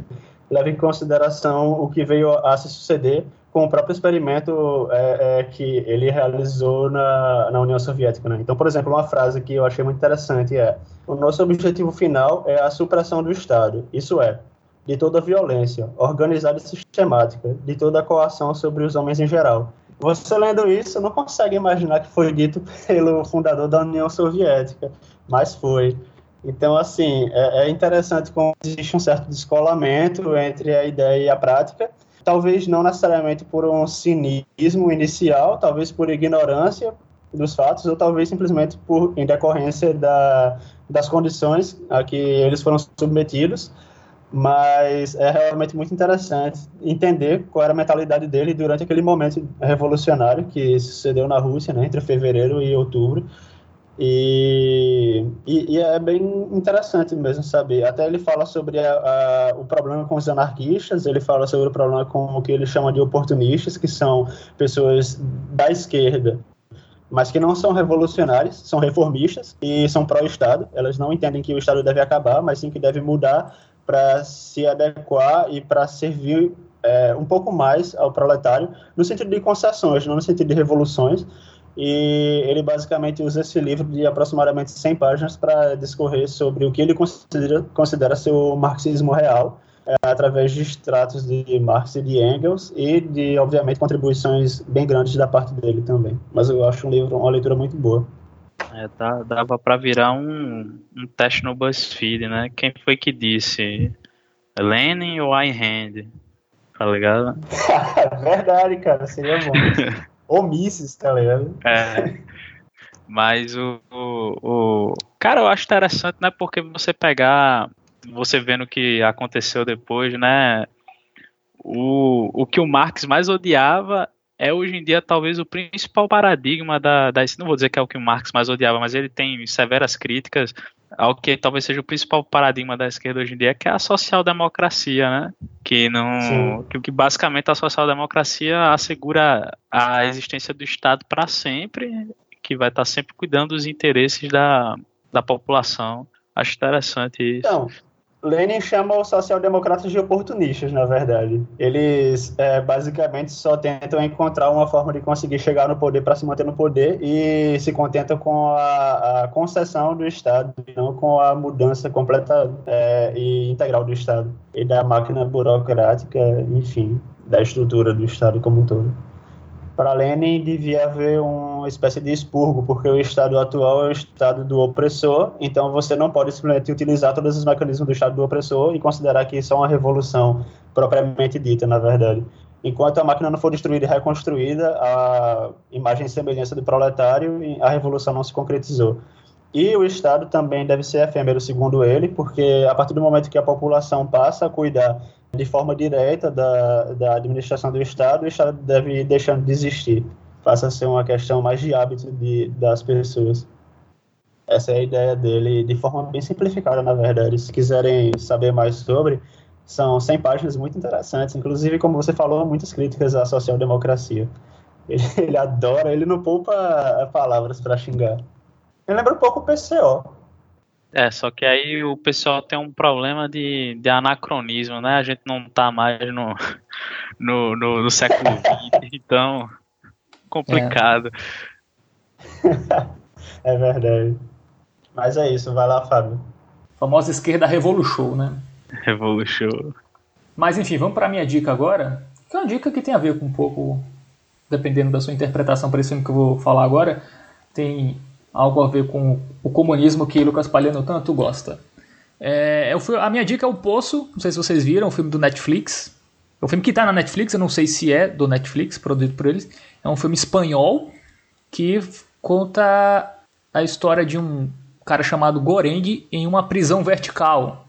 leva em consideração o que veio a se suceder com o próprio experimento é, é, que ele realizou na, na União Soviética. Né? Então, por exemplo, uma frase que eu achei muito interessante é: o nosso objetivo final é a supressão do Estado. Isso é, de toda violência, organizada e sistemática, de toda coação sobre os homens em geral. Você lendo isso, não consegue imaginar que foi dito pelo fundador da União Soviética, mas foi. Então, assim, é, é interessante como existe um certo descolamento entre a ideia e a prática, talvez não necessariamente por um cinismo inicial, talvez por ignorância dos fatos, ou talvez simplesmente por em decorrência da, das condições a que eles foram submetidos, mas é realmente muito interessante entender qual era a mentalidade dele durante aquele momento revolucionário que sucedeu na Rússia, né, entre fevereiro e outubro. E, e, e, é bem interessante mesmo saber. Até ele fala sobre a, a, o problema com os anarquistas, ele fala sobre o problema com o que ele chama de oportunistas, que são pessoas da esquerda mas que não são revolucionárias, são reformistas e são pró-Estado. Elas não entendem que o Estado deve acabar, mas sim que deve mudar para se adequar e para servir é, um pouco mais ao proletário, no sentido de concessões, não no sentido de revoluções. E ele basicamente usa esse livro de aproximadamente 100 páginas para discorrer sobre o que ele considera, considera ser o marxismo real, é, através de extratos de Marx e de Engels e de, obviamente, contribuições bem grandes da parte dele também. Mas eu acho um livro, uma leitura muito boa. É, dá, dava para virar um, um teste no BuzzFeed, né? Quem foi que disse? Lenin ou Ayn Rand? Tá ligado? Verdade, cara, seria bom. ou Mises, tá ligado? É. Mas o, o, o, Cara, eu acho interessante, né? Porque você pegar. Você vendo o que aconteceu depois, né? O, o que o Marx mais odiava é hoje em dia talvez o principal paradigma da, da, não vou dizer que é o que o Marx mais odiava, mas ele tem severas críticas ao que talvez seja o principal paradigma da esquerda hoje em dia, que é a social-democracia, né? Que não, que, que basicamente a social-democracia assegura a existência do Estado para sempre, que vai estar sempre cuidando dos interesses da, da população. Acho interessante isso. Então, Lenin chama os social-democratas de oportunistas, na verdade. Eles é, basicamente só tentam encontrar uma forma de conseguir chegar no poder para se manter no poder e se contentam com a, a concessão do Estado, não com a mudança completa é, e integral do Estado e da máquina burocrática, enfim, da estrutura do Estado como um todo. Para Lenin, devia haver uma espécie de expurgo, porque o Estado atual é o Estado do opressor, então você não pode simplesmente utilizar todos os mecanismos do Estado do opressor e considerar que isso é uma revolução propriamente dita, na verdade. Enquanto a máquina não for destruída e reconstruída, a imagem e semelhança do proletário, a revolução não se concretizou. E o Estado também deve ser efêmero, segundo ele, porque a partir do momento que a população passa a cuidar de forma direta da, da administração do Estado, o Estado deve ir deixando de existir. Passa a ser uma questão mais de hábito de, das pessoas. Essa é a ideia dele, de forma bem simplificada, na verdade. Se quiserem saber mais sobre, são 100 páginas muito interessantes. Inclusive, como você falou, muitas críticas à social-democracia. Ele, ele adora, ele não poupa palavras para xingar. Ele lembra um pouco o PCO. É, só que aí o pessoal tem um problema de, de anacronismo, né? A gente não tá mais no, no, no, no século XX, então complicado. É. é verdade. Mas é isso, vai lá, Fábio. A famosa esquerda revolution, né? Revolution. Mas enfim, vamos para a minha dica agora, que é uma dica que tem a ver com um pouco, dependendo da sua interpretação para esse filme que eu vou falar agora, tem algo a ver com o comunismo que Lucas Palhano tanto gosta. É, é a minha dica é O Poço, não sei se vocês viram, o filme do Netflix. É um filme que está na Netflix, eu não sei se é do Netflix, produzido por eles. É um filme espanhol que conta a história de um cara chamado Goreng em uma prisão vertical.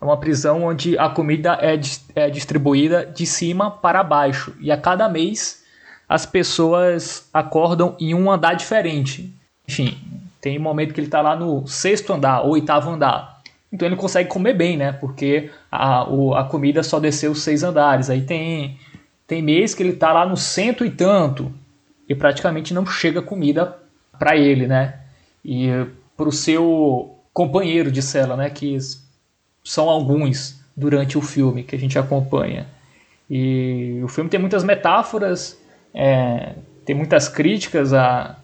É uma prisão onde a comida é, é distribuída de cima para baixo. E a cada mês as pessoas acordam em um andar diferente. Enfim, tem um momento que ele está lá no sexto andar, ou oitavo andar. Então ele consegue comer bem, né? Porque a, o, a comida só desceu seis andares. Aí tem, tem mês que ele está lá no cento e tanto e praticamente não chega comida para ele, né? E para o seu companheiro de cela, né? Que são alguns durante o filme que a gente acompanha. E o filme tem muitas metáforas, é, tem muitas críticas a,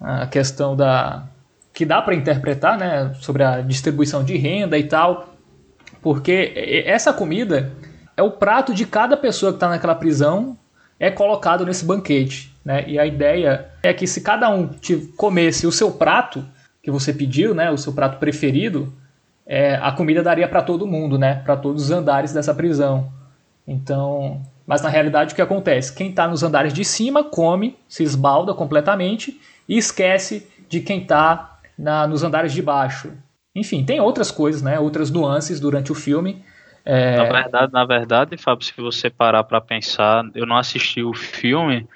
a questão da que dá para interpretar, né, sobre a distribuição de renda e tal, porque essa comida é o prato de cada pessoa que está naquela prisão é colocado nesse banquete, né? E a ideia é que se cada um comesse o seu prato que você pediu, né, o seu prato preferido, é, a comida daria para todo mundo, né, para todos os andares dessa prisão. Então, mas na realidade o que acontece? Quem está nos andares de cima come, se esbalda completamente e esquece de quem está nos andares de baixo. Enfim, tem outras coisas, né, outras nuances durante o filme. É... Na verdade, na verdade, Fábio, se você parar para pensar, eu não assisti o filme,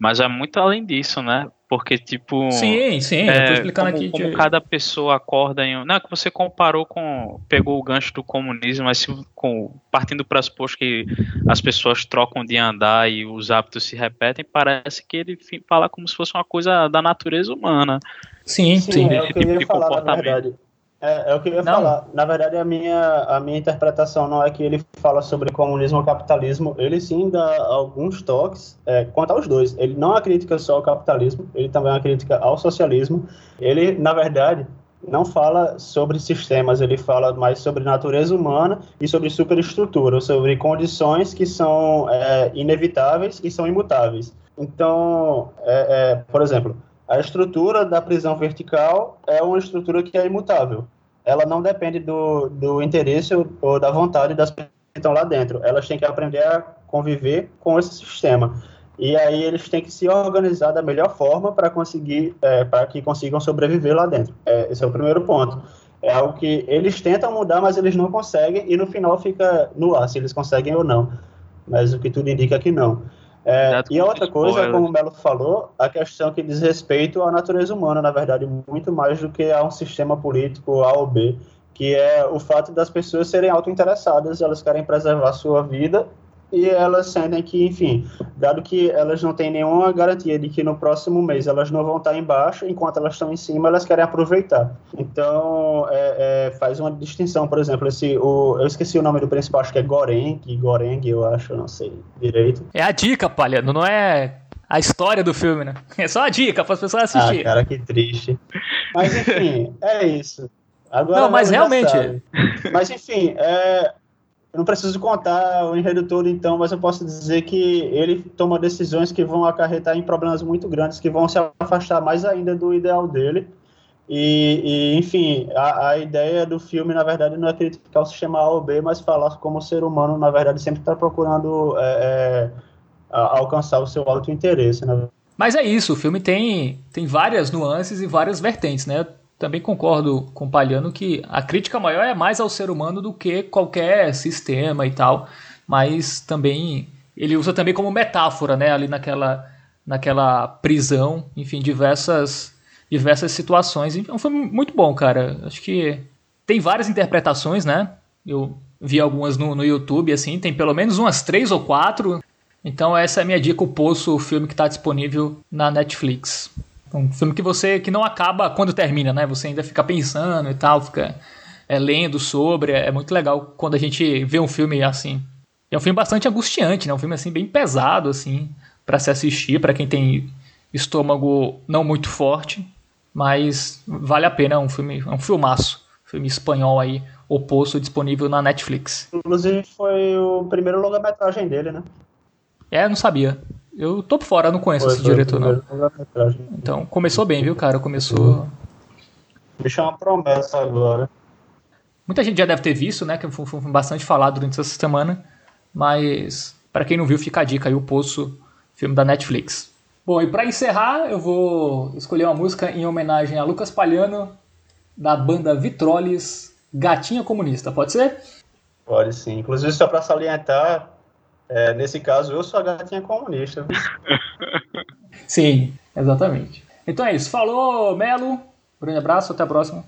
mas é muito além disso, né? Porque, tipo. Sim, sim, é, eu tô explicando como, aqui. Como de... cada pessoa acorda em. Não, é que você comparou com. Pegou o gancho do comunismo, mas se, com, partindo do pressuposto que as pessoas trocam de andar e os hábitos se repetem, parece que ele fala como se fosse uma coisa da natureza humana. Sim, sim. sim. É Esse tipo de comportamento. É, é, o que eu ia não. falar. Na verdade, a minha, a minha interpretação não é que ele fala sobre comunismo ou capitalismo. Ele sim dá alguns toques é, quanto aos dois. Ele não é crítica só ao capitalismo, ele também é uma crítica ao socialismo. Ele, na verdade, não fala sobre sistemas, ele fala mais sobre natureza humana e sobre superestrutura, sobre condições que são é, inevitáveis e são imutáveis. Então, é, é por exemplo, a estrutura da prisão vertical é uma estrutura que é imutável. Ela não depende do, do interesse ou da vontade das pessoas que estão lá dentro. Elas têm que aprender a conviver com esse sistema. E aí eles têm que se organizar da melhor forma para conseguir, é, para que consigam sobreviver lá dentro. É, esse é o primeiro ponto. É algo que eles tentam mudar, mas eles não conseguem e no final fica no ar se eles conseguem ou não. Mas o que tudo indica é que não. É, e a outra coisa, como o Melo falou, a questão que diz respeito à natureza humana, na verdade, muito mais do que a um sistema político A ou B, que é o fato das pessoas serem auto-interessadas, elas querem preservar a sua vida e elas sentem que, enfim, dado que elas não têm nenhuma garantia de que no próximo mês elas não vão estar embaixo, enquanto elas estão em cima, elas querem aproveitar. Então, é, é, faz uma distinção, por exemplo, esse, o, eu esqueci o nome do principal, acho que é Goreng, Goreng, eu acho, não sei direito. É a dica, Palhano, não é a história do filme, né? É só a dica para as pessoas assistirem. Ah, cara, que triste. Mas, enfim, é isso. Agora não, mas realmente. Mas, enfim, é, eu não preciso contar o enredo todo, então, mas eu posso dizer que ele toma decisões que vão acarretar em problemas muito grandes, que vão se afastar mais ainda do ideal dele. E, e enfim, a, a, ideia do filme, na verdade, não é criticar o sistema A ou B, mas falar como o ser humano, na verdade, sempre está procurando é, é, alcançar o seu alto interesse. Né? Mas é isso, o filme tem, tem várias nuances e várias vertentes, né? Também concordo com o Palhano que a crítica maior é mais ao ser humano do que qualquer sistema e tal, mas também ele usa também como metáfora, né, ali naquela naquela prisão, enfim, diversas diversas situações. Então foi muito bom, cara. Acho que tem várias interpretações, né? Eu vi algumas no, no YouTube, assim, tem pelo menos umas três ou quatro. Então essa é a minha dica, o Poço, o filme que está disponível na Netflix. Um filme que você que não acaba quando termina, né? Você ainda fica pensando e tal, fica é, lendo sobre. É, muito legal quando a gente vê um filme assim. É um filme bastante angustiante, né? Um filme assim bem pesado assim para se assistir para quem tem estômago não muito forte, mas vale a pena. É um filme, é um filmaço, filme espanhol aí, oposto disponível na Netflix. Inclusive foi o primeiro longa-metragem dele, né? É, não sabia. Eu tô por fora, não conheço esse diretor, não. Então, começou bem, viu, cara? Começou. Deixa uma promessa agora. Muita gente já deve ter visto, né? Que foi, foi bastante falado durante essa semana. Mas, para quem não viu, fica a dica aí: O Poço, filme da Netflix. Bom, e para encerrar, eu vou escolher uma música em homenagem a Lucas Palhano, da banda Vitroles, Gatinha Comunista. Pode ser? Pode sim. Inclusive, só para salientar, é, nesse caso, eu sou a gatinha comunista. Sim, exatamente. Então é isso. Falou, Melo. Grande abraço, até a próxima.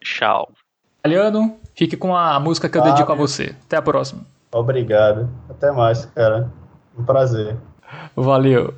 Tchau. Italiano, fique com a música que eu ah, dedico a você. Até a próxima. Obrigado. Até mais, cara. Um prazer. Valeu.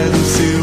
Privada do